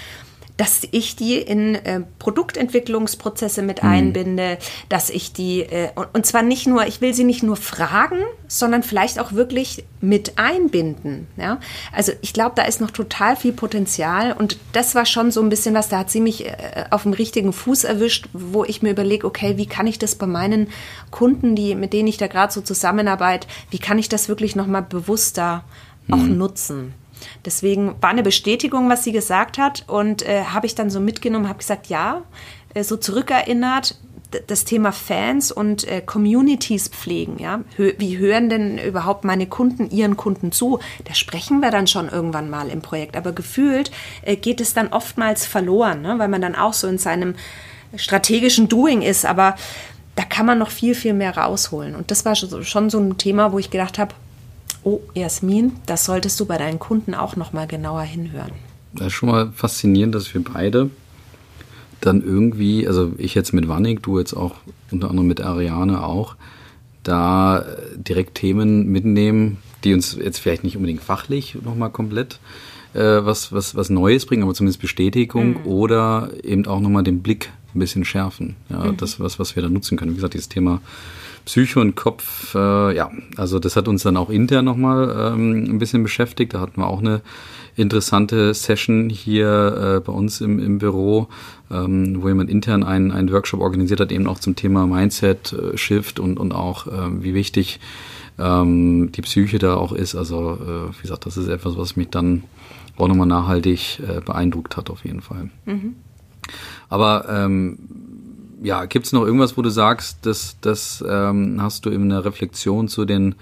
dass ich die in äh, Produktentwicklungsprozesse mit mhm. einbinde, dass ich die, äh, und, und zwar nicht nur, ich will sie nicht nur fragen, sondern vielleicht auch wirklich mit einbinden. Ja? Also ich glaube, da ist noch total viel Potenzial und das war schon so ein bisschen was, da hat sie mich äh, auf dem richtigen Fuß erwischt, wo ich mir überlege, okay, wie kann ich das bei meinen Kunden, die, mit denen ich da gerade so zusammenarbeite, wie kann ich das wirklich nochmal bewusster auch mhm. nutzen? Deswegen war eine Bestätigung, was sie gesagt hat und äh, habe ich dann so mitgenommen, habe gesagt, ja, äh, so zurückerinnert, das Thema Fans und äh, Communities pflegen, ja. Hö wie hören denn überhaupt meine Kunden ihren Kunden zu? Da sprechen wir dann schon irgendwann mal im Projekt. Aber gefühlt äh, geht es dann oftmals verloren, ne? weil man dann auch so in seinem strategischen Doing ist. Aber da kann man noch viel, viel mehr rausholen. Und das war schon so ein Thema, wo ich gedacht habe, oh, Jasmin, das solltest du bei deinen Kunden auch noch mal genauer hinhören. Das ist schon mal faszinierend, dass wir beide dann irgendwie, also ich jetzt mit Wannig, du jetzt auch unter anderem mit Ariane auch, da direkt Themen mitnehmen, die uns jetzt vielleicht nicht unbedingt fachlich nochmal komplett äh, was, was, was Neues bringen, aber zumindest Bestätigung mhm. oder eben auch nochmal den Blick ein bisschen schärfen. Ja, mhm. das, was, was wir da nutzen können. Wie gesagt, dieses Thema Psyche und Kopf, äh, ja, also das hat uns dann auch intern nochmal ähm, ein bisschen beschäftigt. Da hatten wir auch eine interessante Session hier äh, bei uns im, im Büro, ähm, wo jemand intern einen, einen Workshop organisiert hat, eben auch zum Thema Mindset, äh, Shift und, und auch äh, wie wichtig ähm, die Psyche da auch ist. Also äh, wie gesagt, das ist etwas, was mich dann auch nochmal nachhaltig äh, beeindruckt hat auf jeden Fall. Mhm. Aber ähm, ja, gibt es noch irgendwas, wo du sagst, dass das ähm, hast du in der Reflexion zu den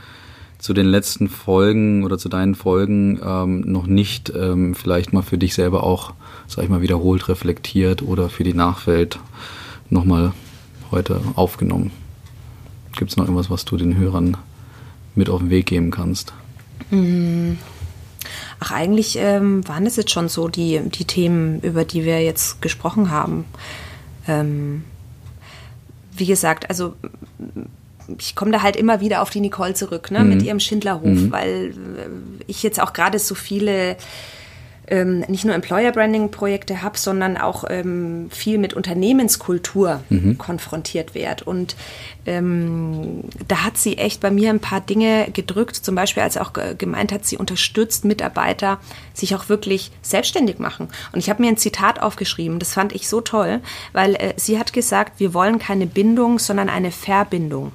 zu den letzten Folgen oder zu deinen Folgen ähm, noch nicht ähm, vielleicht mal für dich selber auch, sag ich mal, wiederholt reflektiert oder für die Nachwelt nochmal heute aufgenommen? Gibt es noch irgendwas, was du den Hörern mit auf den Weg geben kannst? Mhm. Ach, eigentlich ähm, waren es jetzt schon so die, die Themen, über die wir jetzt gesprochen haben. Ähm, wie gesagt, also ich komme da halt immer wieder auf die Nicole zurück, ne, mhm. mit ihrem Schindlerhof, mhm. weil ich jetzt auch gerade so viele ähm, nicht nur Employer Branding Projekte habe, sondern auch ähm, viel mit Unternehmenskultur mhm. konfrontiert werde. Und ähm, da hat sie echt bei mir ein paar Dinge gedrückt, zum Beispiel als auch gemeint hat, sie unterstützt Mitarbeiter, sich auch wirklich selbstständig machen. Und ich habe mir ein Zitat aufgeschrieben, das fand ich so toll, weil äh, sie hat gesagt, wir wollen keine Bindung, sondern eine Verbindung.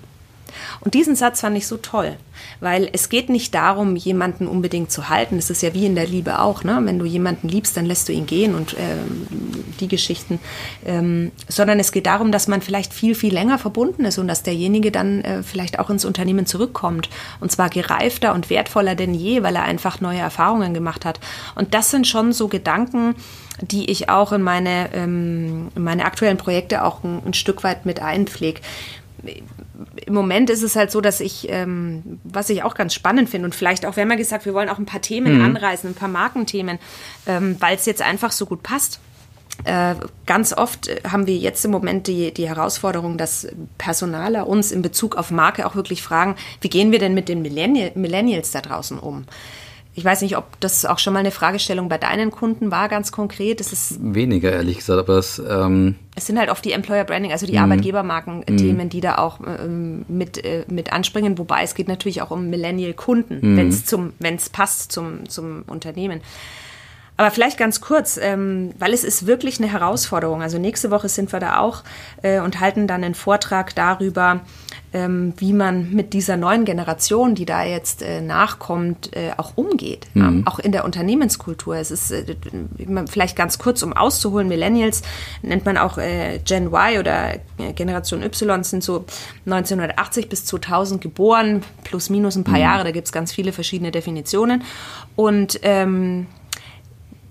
Und diesen Satz fand ich so toll, weil es geht nicht darum, jemanden unbedingt zu halten. Es ist ja wie in der Liebe auch, ne? Wenn du jemanden liebst, dann lässt du ihn gehen und ähm, die Geschichten. Ähm, sondern es geht darum, dass man vielleicht viel, viel länger verbunden ist und dass derjenige dann äh, vielleicht auch ins Unternehmen zurückkommt. Und zwar gereifter und wertvoller denn je, weil er einfach neue Erfahrungen gemacht hat. Und das sind schon so Gedanken, die ich auch in meine, ähm, in meine aktuellen Projekte auch ein, ein Stück weit mit einpflege im Moment ist es halt so, dass ich, ähm, was ich auch ganz spannend finde und vielleicht auch, wir haben ja gesagt, wir wollen auch ein paar Themen mhm. anreißen, ein paar Markenthemen, ähm, weil es jetzt einfach so gut passt. Äh, ganz oft haben wir jetzt im Moment die, die Herausforderung, dass Personaler uns in Bezug auf Marke auch wirklich fragen, wie gehen wir denn mit den Millennials da draußen um? Ich weiß nicht, ob das auch schon mal eine Fragestellung bei deinen Kunden war, ganz konkret. Es ist weniger, ehrlich gesagt, aber es. Ähm es sind halt oft die Employer Branding, also die mm. Arbeitgebermarken-Themen, mm. die da auch ähm, mit, äh, mit anspringen. Wobei es geht natürlich auch um Millennial-Kunden, wenn es zum, wenn es passt zum, zum Unternehmen. Aber vielleicht ganz kurz, ähm, weil es ist wirklich eine Herausforderung. Also nächste Woche sind wir da auch äh, und halten dann einen Vortrag darüber, ähm, wie man mit dieser neuen Generation, die da jetzt äh, nachkommt, äh, auch umgeht. Mhm. Auch in der Unternehmenskultur. Es ist äh, vielleicht ganz kurz, um auszuholen, Millennials nennt man auch äh, Gen Y oder äh, Generation Y, sind so 1980 bis 2000 geboren, plus minus ein paar mhm. Jahre, da gibt es ganz viele verschiedene Definitionen. Und ähm,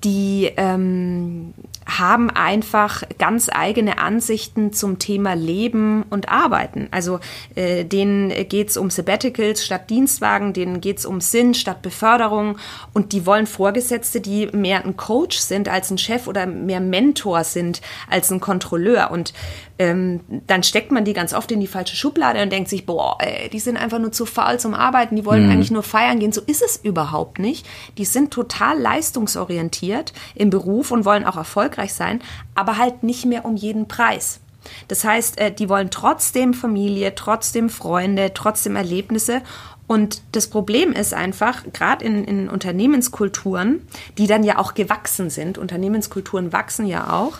die ähm, haben einfach ganz eigene Ansichten zum Thema Leben und Arbeiten. Also äh, denen geht's um Sabbaticals statt Dienstwagen, denen geht's um Sinn statt Beförderung und die wollen Vorgesetzte, die mehr ein Coach sind als ein Chef oder mehr Mentor sind als ein Kontrolleur. Und ähm, dann steckt man die ganz oft in die falsche Schublade und denkt sich, boah, ey, die sind einfach nur zu faul zum Arbeiten, die wollen mhm. eigentlich nur feiern gehen. So ist es überhaupt nicht. Die sind total leistungsorientiert im Beruf und wollen auch Erfolg erfolgreich sein, aber halt nicht mehr um jeden Preis. Das heißt, äh, die wollen trotzdem Familie, trotzdem Freunde, trotzdem Erlebnisse. Und das Problem ist einfach, gerade in, in Unternehmenskulturen, die dann ja auch gewachsen sind, Unternehmenskulturen wachsen ja auch,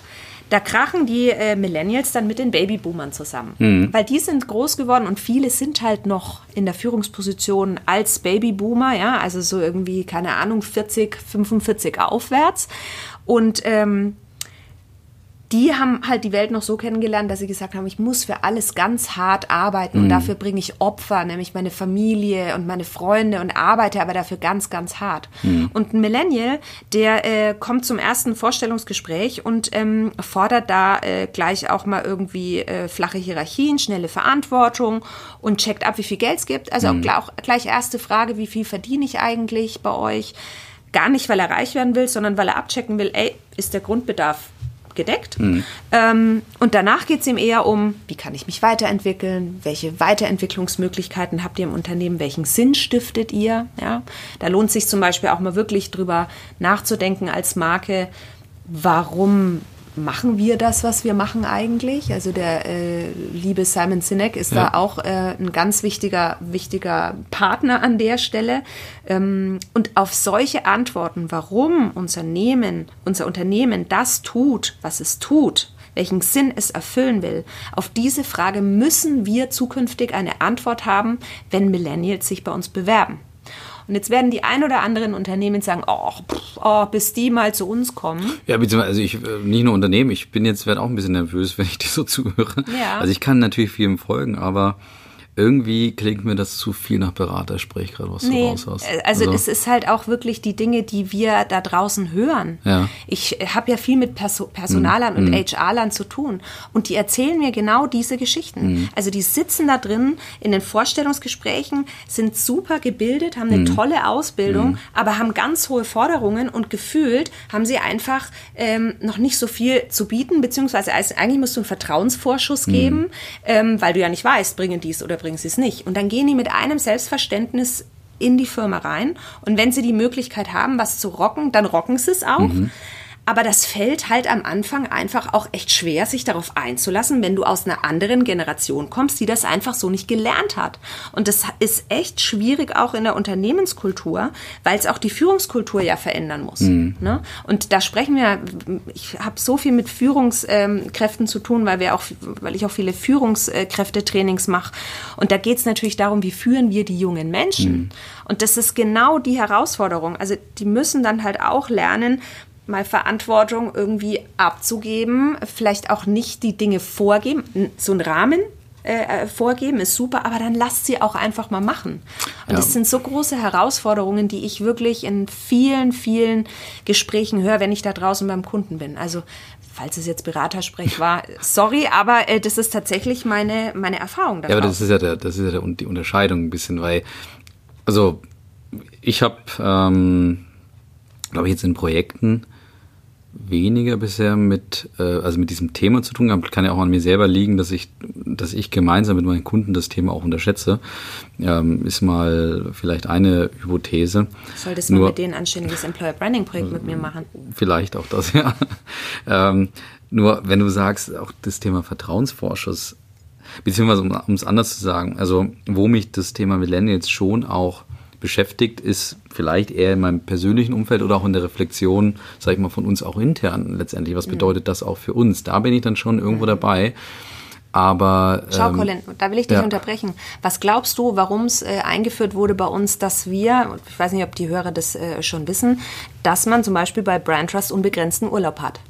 da krachen die äh, Millennials dann mit den Babyboomern zusammen. Mhm. Weil die sind groß geworden und viele sind halt noch in der Führungsposition als Babyboomer, ja, also so irgendwie, keine Ahnung, 40, 45 aufwärts. Und ähm, die haben halt die Welt noch so kennengelernt, dass sie gesagt haben, ich muss für alles ganz hart arbeiten und mhm. dafür bringe ich Opfer, nämlich meine Familie und meine Freunde und arbeite aber dafür ganz, ganz hart. Mhm. Und ein Millennial, der äh, kommt zum ersten Vorstellungsgespräch und ähm, fordert da äh, gleich auch mal irgendwie äh, flache Hierarchien, schnelle Verantwortung und checkt ab, wie viel Geld es gibt. Also mhm. auch gleich erste Frage, wie viel verdiene ich eigentlich bei euch? Gar nicht, weil er reich werden will, sondern weil er abchecken will, ey, ist der Grundbedarf gedeckt. Mhm. Ähm, und danach geht es ihm eher um, wie kann ich mich weiterentwickeln, welche Weiterentwicklungsmöglichkeiten habt ihr im Unternehmen, welchen Sinn stiftet ihr. Ja? Da lohnt sich zum Beispiel auch mal wirklich drüber nachzudenken als Marke, warum machen wir das, was wir machen eigentlich? Also der äh, liebe Simon Sinek ist ja. da auch äh, ein ganz wichtiger, wichtiger Partner an der Stelle. Ähm, und auf solche Antworten, warum Unternehmen, unser Unternehmen das tut, was es tut, welchen Sinn es erfüllen will, auf diese Frage müssen wir zukünftig eine Antwort haben, wenn Millennials sich bei uns bewerben. Und jetzt werden die ein oder anderen Unternehmen sagen, oh, pff, oh bis die mal zu uns kommen. Ja, beziehungsweise also ich äh, nicht nur Unternehmen, ich bin jetzt werde auch ein bisschen nervös, wenn ich dir so zuhöre. Ja. Also ich kann natürlich vielem folgen, aber irgendwie klingt mir das zu viel nach Beratersprech, gerade was nee, du raus hast. Also, also, es ist halt auch wirklich die Dinge, die wir da draußen hören. Ja. Ich habe ja viel mit Perso Personalern mm. und mm. HR-Lern zu tun und die erzählen mir genau diese Geschichten. Mm. Also die sitzen da drin in den Vorstellungsgesprächen, sind super gebildet, haben eine mm. tolle Ausbildung, mm. aber haben ganz hohe Forderungen und gefühlt haben sie einfach ähm, noch nicht so viel zu bieten, beziehungsweise eigentlich musst du einen Vertrauensvorschuss mm. geben, ähm, weil du ja nicht weißt, bringen dies oder bringen sie es nicht. Und dann gehen die mit einem Selbstverständnis in die Firma rein. Und wenn sie die Möglichkeit haben, was zu rocken, dann rocken sie es auch. Mhm. Aber das fällt halt am Anfang einfach auch echt schwer, sich darauf einzulassen, wenn du aus einer anderen Generation kommst, die das einfach so nicht gelernt hat. Und das ist echt schwierig auch in der Unternehmenskultur, weil es auch die Führungskultur ja verändern muss. Mhm. Ne? Und da sprechen wir, ich habe so viel mit Führungskräften zu tun, weil wir auch, weil ich auch viele Führungskräftetrainings mache. Und da geht es natürlich darum, wie führen wir die jungen Menschen. Mhm. Und das ist genau die Herausforderung. Also die müssen dann halt auch lernen, mal Verantwortung irgendwie abzugeben, vielleicht auch nicht die Dinge vorgeben, so einen Rahmen äh, äh, vorgeben ist super, aber dann lasst sie auch einfach mal machen. Und ja. das sind so große Herausforderungen, die ich wirklich in vielen, vielen Gesprächen höre, wenn ich da draußen beim Kunden bin. Also falls es jetzt Beratersprech war, sorry, aber äh, das ist tatsächlich meine, meine Erfahrung. Ja, aber das ist ja, der, das ist ja der, die Unterscheidung ein bisschen, weil, also ich habe, ähm, glaube ich, jetzt in Projekten weniger bisher mit, äh, also mit diesem Thema zu tun gehabt. Kann ja auch an mir selber liegen, dass ich, dass ich gemeinsam mit meinen Kunden das Thema auch unterschätze. Ähm, ist mal vielleicht eine Hypothese. Solltest du mal mit denen ein anständiges Employer Branding Projekt mit mir machen? Vielleicht auch das, ja. ähm, nur wenn du sagst, auch das Thema Vertrauensvorschuss, beziehungsweise um es anders zu sagen, also wo mich das Thema Millennials schon auch beschäftigt, ist vielleicht eher in meinem persönlichen Umfeld oder auch in der Reflexion, sag ich mal, von uns auch intern letztendlich. Was bedeutet das auch für uns? Da bin ich dann schon irgendwo dabei. Aber schau, ähm, Colin, da will ich dich ja. unterbrechen. Was glaubst du, warum es äh, eingeführt wurde bei uns, dass wir, ich weiß nicht, ob die Hörer das äh, schon wissen, dass man zum Beispiel bei Brand Trust unbegrenzten Urlaub hat?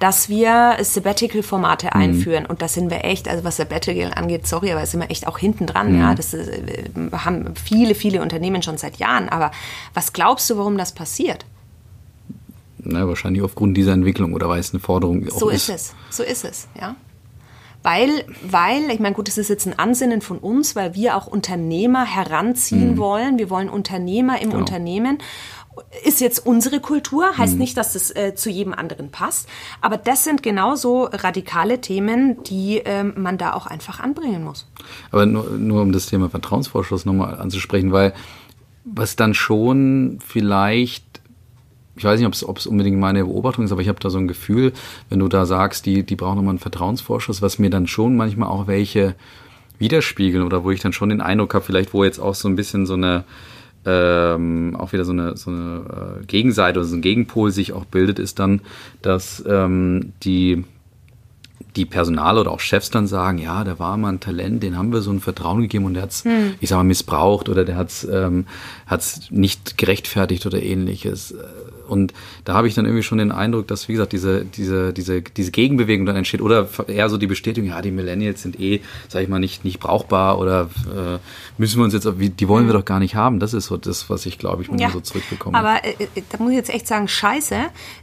Dass wir Sabbatical-Formate mhm. einführen. Und da sind wir echt, also was Sabbatical angeht, sorry, aber sind wir echt auch hinten dran. Mhm. Ja, das äh, haben viele, viele Unternehmen schon seit Jahren. Aber was glaubst du, warum das passiert? Na, wahrscheinlich aufgrund dieser Entwicklung oder weil es eine Forderung auch so ist. So ist es, so ist es, ja. Weil, weil, ich meine, gut, das ist jetzt ein Ansinnen von uns, weil wir auch Unternehmer heranziehen mhm. wollen. Wir wollen Unternehmer im genau. Unternehmen ist jetzt unsere Kultur, heißt mhm. nicht, dass das äh, zu jedem anderen passt, aber das sind genauso radikale Themen, die ähm, man da auch einfach anbringen muss. Aber nur, nur um das Thema Vertrauensvorschuss nochmal anzusprechen, weil was dann schon vielleicht ich weiß nicht, ob es unbedingt meine Beobachtung ist, aber ich habe da so ein Gefühl, wenn du da sagst, die, die brauchen nochmal einen Vertrauensvorschuss, was mir dann schon manchmal auch welche widerspiegeln oder wo ich dann schon den Eindruck habe, vielleicht wo jetzt auch so ein bisschen so eine ähm, auch wieder so eine, so eine äh, Gegenseite oder so ein Gegenpol sich auch bildet, ist dann, dass ähm, die die Personal oder auch Chefs dann sagen, ja, der war mal ein Talent, den haben wir so ein Vertrauen gegeben und der hat's, hm. ich sag mal, missbraucht oder der hat's, ähm, hat's nicht gerechtfertigt oder ähnliches. Und da habe ich dann irgendwie schon den Eindruck, dass, wie gesagt, diese, diese, diese, diese Gegenbewegung dann entsteht oder eher so die Bestätigung, ja, die Millennials sind eh, sag ich mal, nicht, nicht brauchbar oder äh, müssen wir uns jetzt, die wollen wir hm. doch gar nicht haben. Das ist so das, was ich, glaube ich, mir ja. so zurückbekomme. Aber äh, äh, da muss ich jetzt echt sagen, scheiße,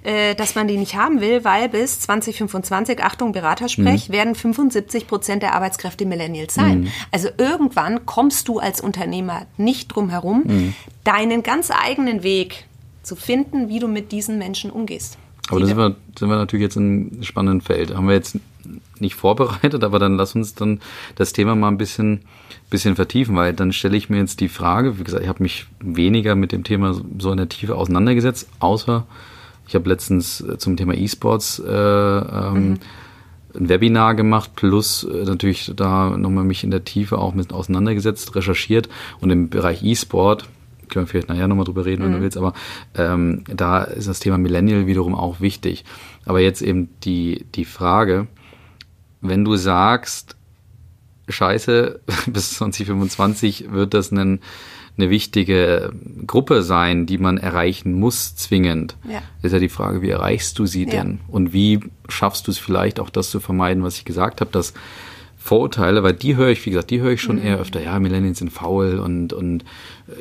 äh, dass man die nicht haben will, weil bis 2025, Achtung, Beratersprech, mhm. werden 75 Prozent der Arbeitskräfte Millennials sein. Mhm. Also irgendwann kommst du als Unternehmer nicht drum herum, mhm. deinen ganz eigenen Weg zu finden, wie du mit diesen Menschen umgehst. Aber da sind wir, sind wir natürlich jetzt in einem spannenden Feld. Haben wir jetzt nicht vorbereitet, aber dann lass uns dann das Thema mal ein bisschen, bisschen vertiefen, weil dann stelle ich mir jetzt die Frage, wie gesagt, ich habe mich weniger mit dem Thema so in der Tiefe auseinandergesetzt, außer ich habe letztens äh, zum Thema E-Sports äh, ähm, mhm. ein Webinar gemacht, plus äh, natürlich da nochmal mich in der Tiefe auch mit auseinandergesetzt, recherchiert und im Bereich E-Sport können wir vielleicht nachher nochmal drüber reden, wenn mhm. du willst, aber ähm, da ist das Thema Millennial wiederum auch wichtig. Aber jetzt eben die, die Frage, wenn du sagst, scheiße, bis 2025 wird das ein, eine wichtige Gruppe sein, die man erreichen muss, zwingend. Ja. Ist ja die Frage, wie erreichst du sie ja. denn? Und wie schaffst du es vielleicht auch das zu vermeiden, was ich gesagt habe, dass Vorurteile, weil die höre ich, wie gesagt, die höre ich schon mhm. eher öfter. Ja, Millennials sind faul und, und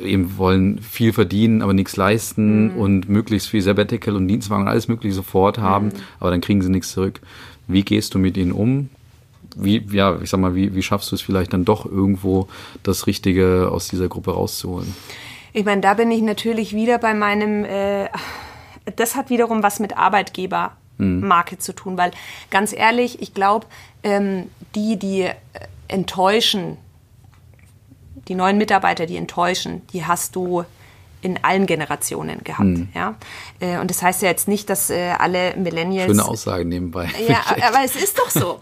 eben wollen viel verdienen, aber nichts leisten mhm. und möglichst viel Sabbatical und Dienstwagen und alles mögliche sofort haben, mhm. aber dann kriegen sie nichts zurück. Wie gehst du mit ihnen um? Wie, ja, ich sag mal, wie, wie schaffst du es vielleicht dann doch irgendwo das Richtige aus dieser Gruppe rauszuholen? Ich meine, da bin ich natürlich wieder bei meinem, äh, das hat wiederum was mit Arbeitgeber mhm. Marke zu tun, weil ganz ehrlich, ich glaube, ähm, die, die äh, enttäuschen, die neuen Mitarbeiter, die enttäuschen, die hast du in allen Generationen gehabt. Mhm. Ja? Äh, und das heißt ja jetzt nicht, dass äh, alle Millennials. Schöne Aussage nebenbei. Ja, aber es ist doch so.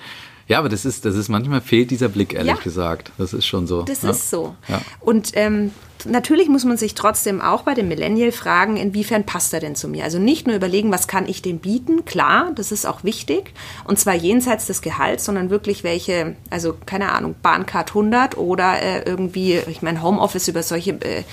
Ja, aber das ist, das ist manchmal fehlt dieser Blick, ehrlich ja, gesagt. Das ist schon so. Das ja. ist so. Ja. Und ähm, natürlich muss man sich trotzdem auch bei dem Millennial fragen, inwiefern passt er denn zu mir? Also nicht nur überlegen, was kann ich dem bieten? Klar, das ist auch wichtig. Und zwar jenseits des Gehalts, sondern wirklich welche, also keine Ahnung, Bahncard 100 oder äh, irgendwie, ich meine, Homeoffice über solche äh,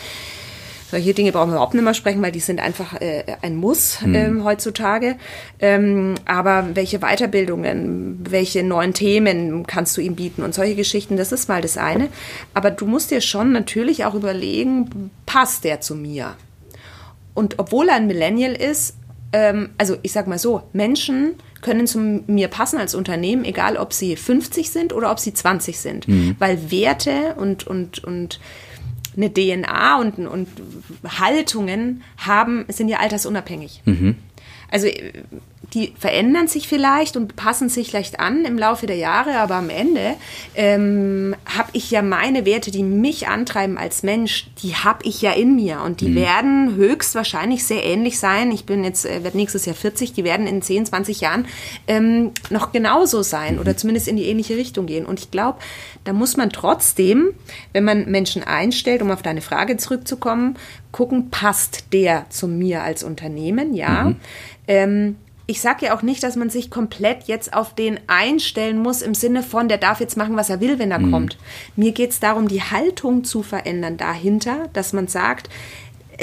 solche Dinge brauchen wir überhaupt nicht mehr sprechen, weil die sind einfach äh, ein Muss mhm. ähm, heutzutage. Ähm, aber welche Weiterbildungen, welche neuen Themen kannst du ihm bieten und solche Geschichten, das ist mal das eine. Aber du musst dir schon natürlich auch überlegen, passt der zu mir? Und obwohl er ein Millennial ist, ähm, also ich sag mal so, Menschen können zu mir passen als Unternehmen, egal ob sie 50 sind oder ob sie 20 sind. Mhm. Weil Werte und, und, und eine DNA und, und Haltungen haben, sind ja altersunabhängig. Mhm. Also die verändern sich vielleicht und passen sich vielleicht an im Laufe der Jahre, aber am Ende ähm, habe ich ja meine Werte, die mich antreiben als Mensch, die habe ich ja in mir und die mhm. werden höchstwahrscheinlich sehr ähnlich sein. Ich bin jetzt, äh, werde nächstes Jahr 40, die werden in 10, 20 Jahren ähm, noch genauso sein mhm. oder zumindest in die ähnliche Richtung gehen. Und ich glaube, da muss man trotzdem, wenn man Menschen einstellt, um auf deine Frage zurückzukommen, gucken, passt der zu mir als Unternehmen, ja. Mhm. Ähm, ich sage ja auch nicht, dass man sich komplett jetzt auf den einstellen muss im Sinne von, der darf jetzt machen, was er will, wenn er mhm. kommt. Mir geht es darum, die Haltung zu verändern dahinter, dass man sagt,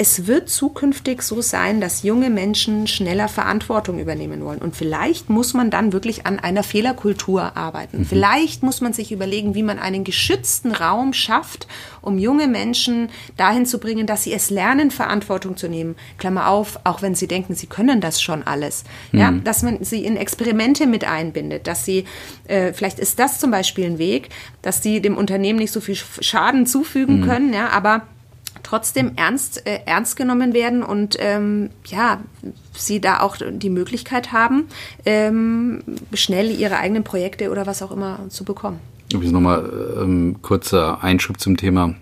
es wird zukünftig so sein, dass junge Menschen schneller Verantwortung übernehmen wollen. Und vielleicht muss man dann wirklich an einer Fehlerkultur arbeiten. Mhm. Vielleicht muss man sich überlegen, wie man einen geschützten Raum schafft, um junge Menschen dahin zu bringen, dass sie es lernen, Verantwortung zu nehmen. Klammer auf, auch wenn sie denken, sie können das schon alles. Mhm. Ja, dass man sie in Experimente mit einbindet, dass sie, äh, vielleicht ist das zum Beispiel ein Weg, dass sie dem Unternehmen nicht so viel Schaden zufügen mhm. können, ja, aber trotzdem ernst, äh, ernst genommen werden und ähm, ja, sie da auch die Möglichkeit haben, ähm, schnell ihre eigenen Projekte oder was auch immer zu bekommen. Übrigens nochmal ähm, kurzer Einschub zum Thema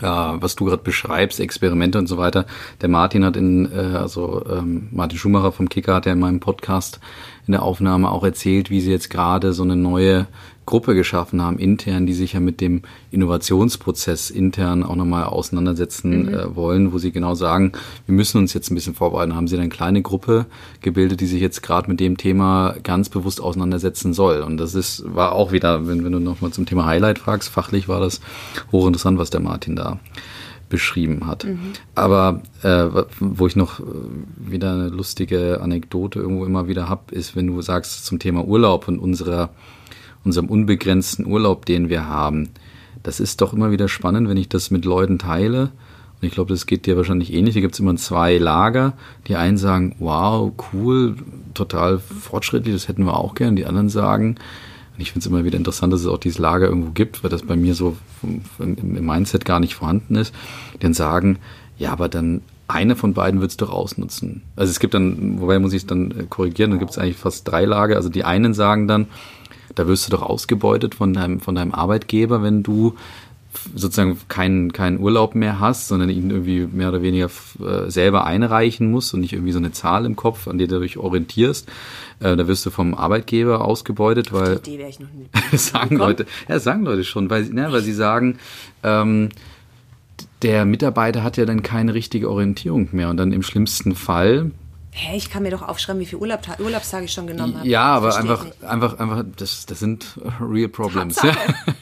ja, was du gerade beschreibst, Experimente und so weiter. Der Martin hat in, äh, also ähm, Martin Schumacher vom Kicker hat ja in meinem Podcast in der Aufnahme auch erzählt, wie sie jetzt gerade so eine neue Gruppe geschaffen haben, intern, die sich ja mit dem Innovationsprozess intern auch nochmal auseinandersetzen mhm. äh, wollen, wo sie genau sagen, wir müssen uns jetzt ein bisschen vorbereiten. Haben sie eine kleine Gruppe gebildet, die sich jetzt gerade mit dem Thema ganz bewusst auseinandersetzen soll. Und das ist, war auch wieder, wenn, wenn du nochmal zum Thema Highlight fragst, fachlich war das hochinteressant, was der Martin da beschrieben hat. Mhm. Aber äh, wo ich noch äh, wieder eine lustige Anekdote irgendwo immer wieder hab, ist, wenn du sagst zum Thema Urlaub und unserer unserem unbegrenzten Urlaub, den wir haben. Das ist doch immer wieder spannend, wenn ich das mit Leuten teile. Und ich glaube, das geht dir wahrscheinlich ähnlich. Da gibt es immer zwei Lager. Die einen sagen, wow, cool, total fortschrittlich, das hätten wir auch gern. Die anderen sagen, und ich finde es immer wieder interessant, dass es auch dieses Lager irgendwo gibt, weil das bei mir so im Mindset gar nicht vorhanden ist. Dann sagen, ja, aber dann eine von beiden wird es doch ausnutzen. Also es gibt dann, wobei muss ich es dann korrigieren, dann gibt es eigentlich fast drei Lager. Also die einen sagen dann, da wirst du doch ausgebeutet von deinem, von deinem Arbeitgeber, wenn du sozusagen keinen, keinen Urlaub mehr hast, sondern ihn irgendwie mehr oder weniger äh, selber einreichen musst und nicht irgendwie so eine Zahl im Kopf, an der du dich orientierst. Äh, da wirst du vom Arbeitgeber ausgebeutet, weil die wäre ich noch nie sagen Leute, ja, sagen Leute schon, weil, ne, weil sie sagen, ähm, der Mitarbeiter hat ja dann keine richtige Orientierung mehr und dann im schlimmsten Fall Hä, ich kann mir doch aufschreiben, wie viele Urlaubta Urlaubstage ich schon genommen habe. Ja, aber einfach, einfach, einfach, das, das sind real problems. Ja.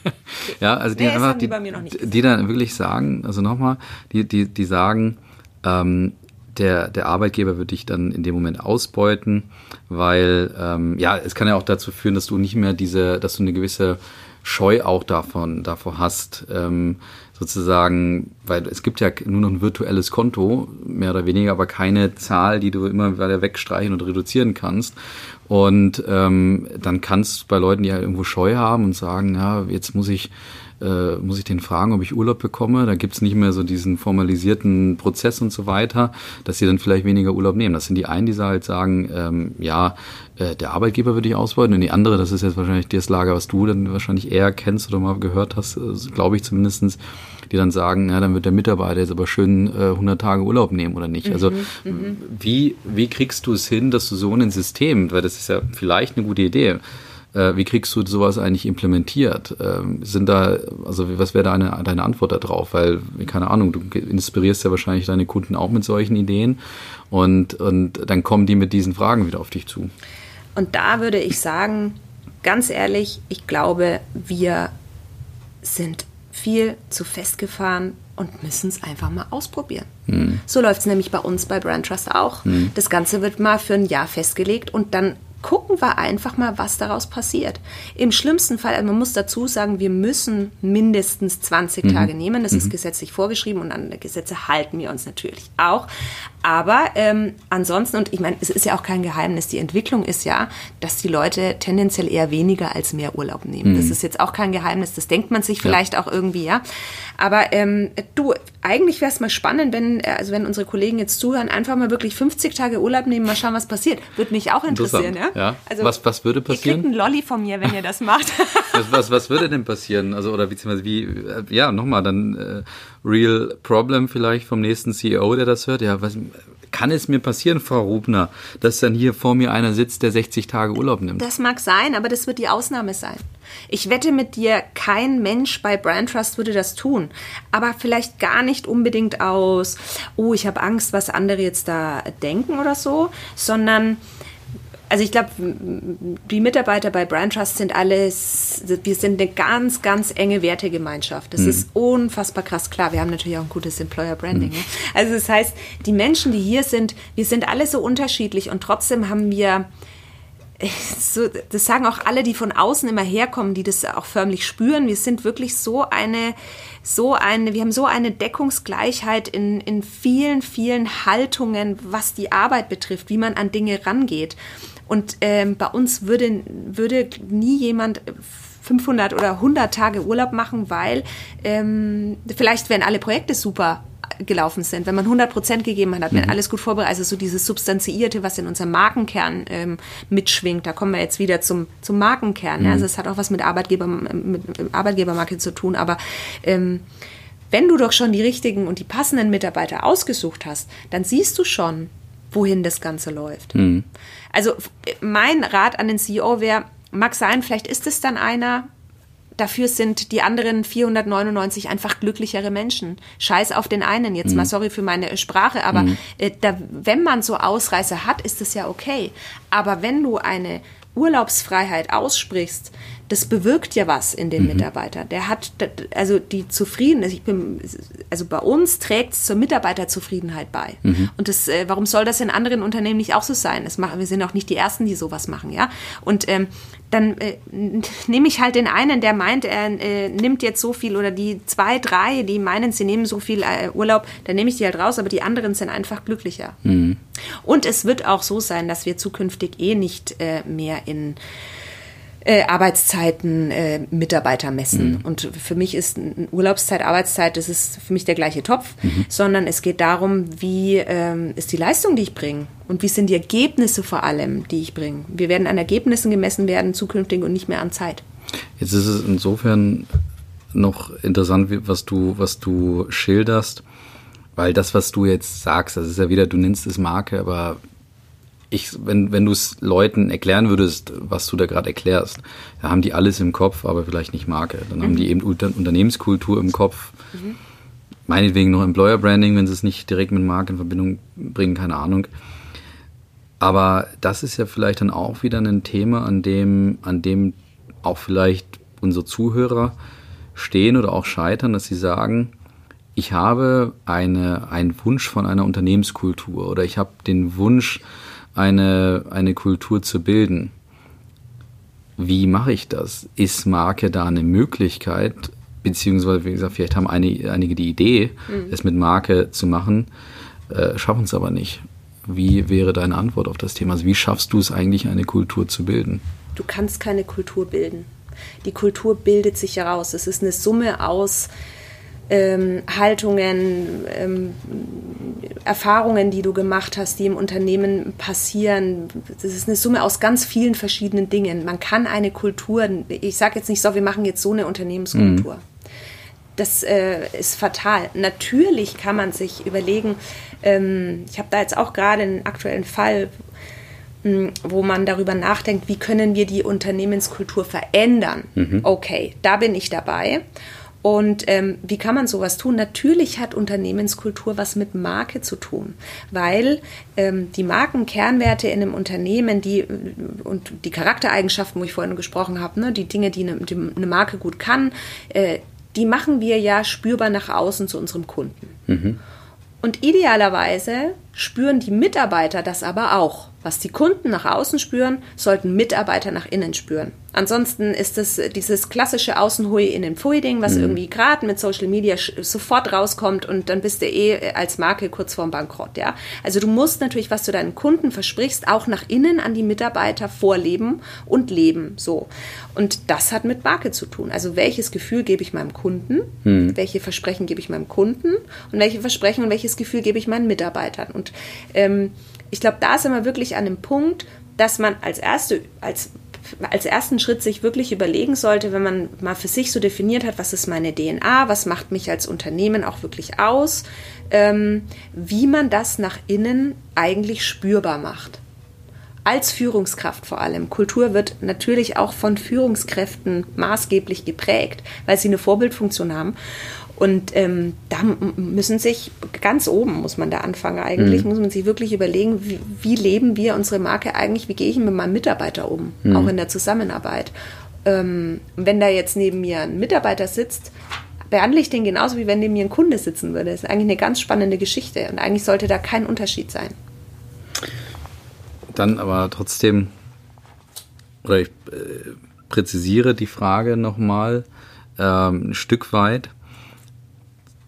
ja, also die nee, einfach, die, die, die, dann wirklich sagen, also nochmal, die, die, die sagen, ähm, der, der Arbeitgeber wird dich dann in dem Moment ausbeuten, weil ähm, ja, es kann ja auch dazu führen, dass du nicht mehr diese, dass du eine gewisse Scheu auch davon, davor hast, ähm, sozusagen, weil es gibt ja nur noch ein virtuelles Konto, mehr oder weniger, aber keine Zahl, die du immer wieder wegstreichen und reduzieren kannst. Und ähm, dann kannst bei Leuten, die halt irgendwo Scheu haben und sagen, ja, jetzt muss ich äh, muss ich den fragen, ob ich Urlaub bekomme. Da gibt's nicht mehr so diesen formalisierten Prozess und so weiter, dass sie dann vielleicht weniger Urlaub nehmen. Das sind die einen, die halt sagen, ähm, ja, äh, der Arbeitgeber würde ich ausbeuten und die andere, das ist jetzt wahrscheinlich das Lager, was du dann wahrscheinlich eher kennst oder mal gehört hast, äh, glaube ich zumindestens, die dann sagen, ja, dann wird der Mitarbeiter jetzt aber schön äh, 100 Tage Urlaub nehmen oder nicht. Also mhm, mhm, wie, wie kriegst du es hin, dass du so ein System, weil das ist ja vielleicht eine gute Idee, äh, wie kriegst du sowas eigentlich implementiert? Ähm, sind da, also was wäre deine, deine Antwort darauf? Weil, keine Ahnung, du inspirierst ja wahrscheinlich deine Kunden auch mit solchen Ideen und, und dann kommen die mit diesen Fragen wieder auf dich zu. Und da würde ich sagen, ganz ehrlich, ich glaube, wir sind viel zu festgefahren und müssen es einfach mal ausprobieren. Hm. So läuft es nämlich bei uns bei Brand Trust auch. Hm. Das Ganze wird mal für ein Jahr festgelegt und dann gucken wir einfach mal, was daraus passiert. Im schlimmsten Fall, also man muss dazu sagen, wir müssen mindestens 20 mhm. Tage nehmen. Das mhm. ist gesetzlich vorgeschrieben und an Gesetze halten wir uns natürlich auch. Aber ähm, ansonsten, und ich meine, es ist ja auch kein Geheimnis, die Entwicklung ist ja, dass die Leute tendenziell eher weniger als mehr Urlaub nehmen. Mhm. Das ist jetzt auch kein Geheimnis, das denkt man sich vielleicht ja. auch irgendwie, ja. Aber ähm, du, eigentlich wäre es mal spannend, wenn, äh, also wenn unsere Kollegen jetzt zuhören, einfach mal wirklich 50 Tage Urlaub nehmen, mal schauen, was passiert. Würde mich auch interessieren, ja. Ja. Also, was, was würde passieren? Ihr kriegt einen Lolli von mir, wenn ihr das macht. was, was, was würde denn passieren? Also, oder beziehungsweise wie, äh, ja, nochmal, dann äh, Real Problem vielleicht vom nächsten CEO, der das hört. Ja, was kann es mir passieren, Frau Rubner, dass dann hier vor mir einer sitzt, der 60 Tage Urlaub nimmt? Das mag sein, aber das wird die Ausnahme sein. Ich wette mit dir, kein Mensch bei Brand Trust würde das tun. Aber vielleicht gar nicht unbedingt aus, oh, ich habe Angst, was andere jetzt da denken oder so, sondern also ich glaube, die Mitarbeiter bei Brand Trust sind alles, wir sind eine ganz, ganz enge Wertegemeinschaft. Das mhm. ist unfassbar krass. Klar, wir haben natürlich auch ein gutes Employer Branding. Mhm. Ne? Also das heißt, die Menschen, die hier sind, wir sind alle so unterschiedlich und trotzdem haben wir so, das sagen auch alle, die von außen immer herkommen, die das auch förmlich spüren. Wir sind wirklich so eine, so eine, wir haben so eine Deckungsgleichheit in, in vielen, vielen Haltungen, was die Arbeit betrifft, wie man an Dinge rangeht. Und ähm, bei uns würde, würde nie jemand 500 oder 100 Tage Urlaub machen, weil ähm, vielleicht wären alle Projekte super gelaufen sind, wenn man 100 Prozent gegeben hat, wenn mhm. alles gut vorbereitet, also so dieses Substanziierte, was in unserem Markenkern ähm, mitschwingt, da kommen wir jetzt wieder zum, zum Markenkern. Mhm. Ja? Also es hat auch was mit, Arbeitgeber, mit Arbeitgebermarke zu tun, aber ähm, wenn du doch schon die richtigen und die passenden Mitarbeiter ausgesucht hast, dann siehst du schon, wohin das Ganze läuft. Mhm. Also mein Rat an den CEO wäre, mag sein, vielleicht ist es dann einer, dafür sind die anderen 499 einfach glücklichere Menschen. Scheiß auf den einen, jetzt mhm. mal sorry für meine Sprache, aber mhm. äh, da, wenn man so Ausreißer hat, ist es ja okay. Aber wenn du eine Urlaubsfreiheit aussprichst, das bewirkt ja was in den mhm. Mitarbeiter. Der hat, also die Zufriedenheit, ich bin, also bei uns trägt es zur Mitarbeiterzufriedenheit bei. Mhm. Und das, äh, warum soll das in anderen Unternehmen nicht auch so sein? Das machen, wir sind auch nicht die Ersten, die sowas machen, ja. Und ähm, dann äh, nehme ich halt den einen, der meint, er äh, nimmt jetzt so viel oder die zwei, drei, die meinen, sie nehmen so viel äh, Urlaub, dann nehme ich die halt raus, aber die anderen sind einfach glücklicher. Mhm. Und es wird auch so sein, dass wir zukünftig eh nicht äh, mehr in äh, Arbeitszeiten äh, Mitarbeiter messen. Mhm. Und für mich ist Urlaubszeit, Arbeitszeit, das ist für mich der gleiche Topf, mhm. sondern es geht darum, wie ähm, ist die Leistung, die ich bringe und wie sind die Ergebnisse vor allem, die ich bringe. Wir werden an Ergebnissen gemessen werden zukünftig und nicht mehr an Zeit. Jetzt ist es insofern noch interessant, was du, was du schilderst, weil das, was du jetzt sagst, das ist ja wieder, du nennst es Marke, aber ich, wenn, wenn du es Leuten erklären würdest, was du da gerade erklärst, da haben die alles im Kopf, aber vielleicht nicht Marke. Dann mhm. haben die eben Unternehmenskultur im Kopf. Mhm. Meinetwegen noch Employer Branding, wenn sie es nicht direkt mit Marke in Verbindung bringen, keine Ahnung. Aber das ist ja vielleicht dann auch wieder ein Thema, an dem, an dem auch vielleicht unsere Zuhörer stehen oder auch scheitern, dass sie sagen, ich habe eine, einen Wunsch von einer Unternehmenskultur oder ich habe den Wunsch, eine, eine Kultur zu bilden. Wie mache ich das? Ist Marke da eine Möglichkeit? Beziehungsweise, wie gesagt, vielleicht haben einige, einige die Idee, mhm. es mit Marke zu machen, äh, schaffen es aber nicht. Wie wäre deine Antwort auf das Thema? Also wie schaffst du es eigentlich, eine Kultur zu bilden? Du kannst keine Kultur bilden. Die Kultur bildet sich heraus. Es ist eine Summe aus ähm, Haltungen, ähm, Erfahrungen, die du gemacht hast, die im Unternehmen passieren. Das ist eine Summe aus ganz vielen verschiedenen Dingen. Man kann eine Kultur, ich sage jetzt nicht so, wir machen jetzt so eine Unternehmenskultur. Mhm. Das äh, ist fatal. Natürlich kann man sich überlegen, ähm, ich habe da jetzt auch gerade einen aktuellen Fall, hm, wo man darüber nachdenkt, wie können wir die Unternehmenskultur verändern. Mhm. Okay, da bin ich dabei. Und ähm, wie kann man sowas tun? Natürlich hat Unternehmenskultur was mit Marke zu tun, weil ähm, die Markenkernwerte in einem Unternehmen, die und die Charaktereigenschaften, wo ich vorhin gesprochen habe, ne, die Dinge, die eine, die eine Marke gut kann, äh, die machen wir ja spürbar nach außen zu unserem Kunden. Mhm. Und idealerweise spüren die Mitarbeiter das aber auch. Was die Kunden nach außen spüren, sollten Mitarbeiter nach innen spüren. Ansonsten ist es dieses klassische Außenhui in den Pfui-Ding, was mhm. irgendwie gerade mit Social Media sofort rauskommt und dann bist du eh als Marke kurz vorm Bankrott, ja. Also du musst natürlich, was du deinen Kunden versprichst, auch nach innen an die Mitarbeiter vorleben und leben, so. Und das hat mit Marke zu tun. Also welches Gefühl gebe ich meinem Kunden? Mhm. Welche Versprechen gebe ich meinem Kunden? Und welche Versprechen und welches Gefühl gebe ich meinen Mitarbeitern? Und ähm, ich glaube, da sind wir wirklich an dem Punkt, dass man als erste, als als ersten Schritt sich wirklich überlegen sollte, wenn man mal für sich so definiert hat, was ist meine DNA, was macht mich als Unternehmen auch wirklich aus, ähm, wie man das nach innen eigentlich spürbar macht. Als Führungskraft vor allem. Kultur wird natürlich auch von Führungskräften maßgeblich geprägt, weil sie eine Vorbildfunktion haben. Und ähm, da müssen sich ganz oben, muss man da anfangen eigentlich, mhm. muss man sich wirklich überlegen, wie, wie, leben wir unsere Marke eigentlich, wie gehe ich mit meinem Mitarbeiter um, mhm. auch in der Zusammenarbeit. Ähm, wenn da jetzt neben mir ein Mitarbeiter sitzt, behandle ich den genauso, wie wenn neben mir ein Kunde sitzen würde. Das ist eigentlich eine ganz spannende Geschichte und eigentlich sollte da kein Unterschied sein. Dann aber trotzdem, oder ich äh, präzisiere die Frage nochmal ähm, ein Stück weit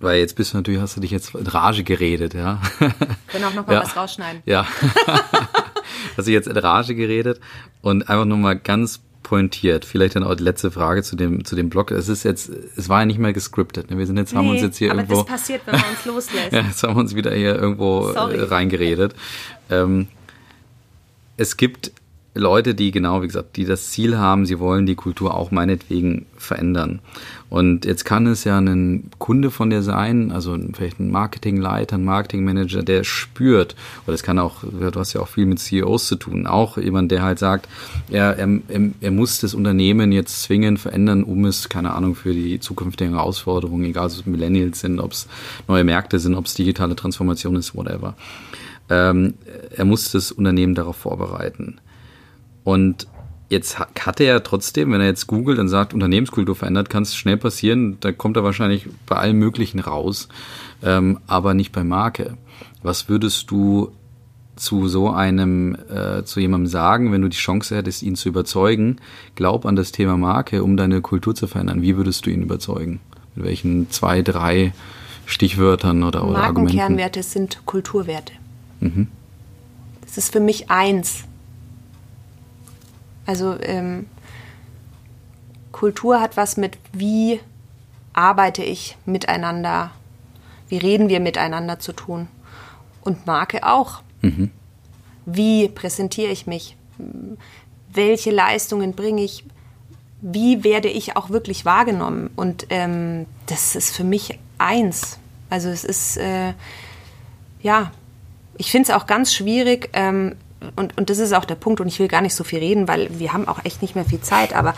weil jetzt bist du natürlich, hast du dich jetzt in Rage geredet, ja. Können auch noch mal ja. was rausschneiden. Ja. hast du jetzt in Rage geredet und einfach nur mal ganz pointiert. Vielleicht dann auch die letzte Frage zu dem, zu dem Blog. Es ist jetzt, es war ja nicht mehr gescriptet. Ne? Wir sind jetzt, nee, haben uns jetzt hier aber irgendwo. Das passiert, wenn man uns loslässt. ja, jetzt haben wir uns wieder hier irgendwo äh, Sorry. reingeredet. Ähm, es gibt Leute, die genau, wie gesagt, die das Ziel haben, sie wollen die Kultur auch meinetwegen verändern. Und jetzt kann es ja ein Kunde von dir sein, also vielleicht ein Marketingleiter, ein Marketingmanager, der spürt, oder es kann auch, du hast ja auch viel mit CEOs zu tun, auch jemand, der halt sagt, er, er, er muss das Unternehmen jetzt zwingend verändern, um es, keine Ahnung, für die zukünftigen Herausforderungen, egal ob es Millennials sind, ob es neue Märkte sind, ob es digitale Transformation ist, whatever. Ähm, er muss das Unternehmen darauf vorbereiten. Und jetzt hat er ja trotzdem, wenn er jetzt googelt und sagt, Unternehmenskultur verändert, kann es schnell passieren. Da kommt er wahrscheinlich bei allem Möglichen raus, ähm, aber nicht bei Marke. Was würdest du zu so einem, äh, zu jemandem sagen, wenn du die Chance hättest, ihn zu überzeugen, glaub an das Thema Marke, um deine Kultur zu verändern. Wie würdest du ihn überzeugen? Mit welchen zwei, drei Stichwörtern oder, oder Argumenten? Markenkernwerte sind Kulturwerte. Mhm. Das ist für mich eins. Also ähm, Kultur hat was mit, wie arbeite ich miteinander, wie reden wir miteinander zu tun. Und Marke auch. Mhm. Wie präsentiere ich mich? Welche Leistungen bringe ich? Wie werde ich auch wirklich wahrgenommen? Und ähm, das ist für mich eins. Also es ist, äh, ja, ich finde es auch ganz schwierig, ähm, und, und das ist auch der Punkt, und ich will gar nicht so viel reden, weil wir haben auch echt nicht mehr viel Zeit, aber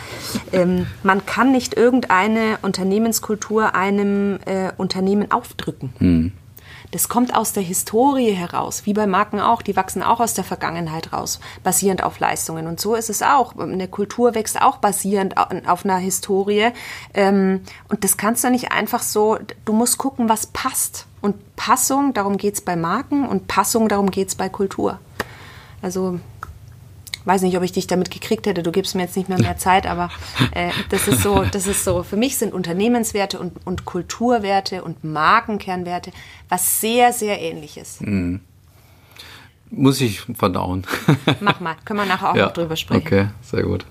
ähm, man kann nicht irgendeine Unternehmenskultur einem äh, Unternehmen aufdrücken. Mhm. Das kommt aus der Historie heraus, wie bei Marken auch. Die wachsen auch aus der Vergangenheit raus, basierend auf Leistungen. Und so ist es auch. Eine Kultur wächst auch basierend auf einer Historie. Ähm, und das kannst du nicht einfach so, du musst gucken, was passt. Und Passung, darum geht es bei Marken und Passung, darum geht es bei Kultur. Also weiß nicht, ob ich dich damit gekriegt hätte. Du gibst mir jetzt nicht mehr mehr Zeit, aber äh, das ist so, das ist so. Für mich sind Unternehmenswerte und, und Kulturwerte und Markenkernwerte was sehr, sehr ähnliches. Mhm. Muss ich verdauen. Mach mal, können wir nachher auch ja, noch drüber sprechen. Okay, sehr gut.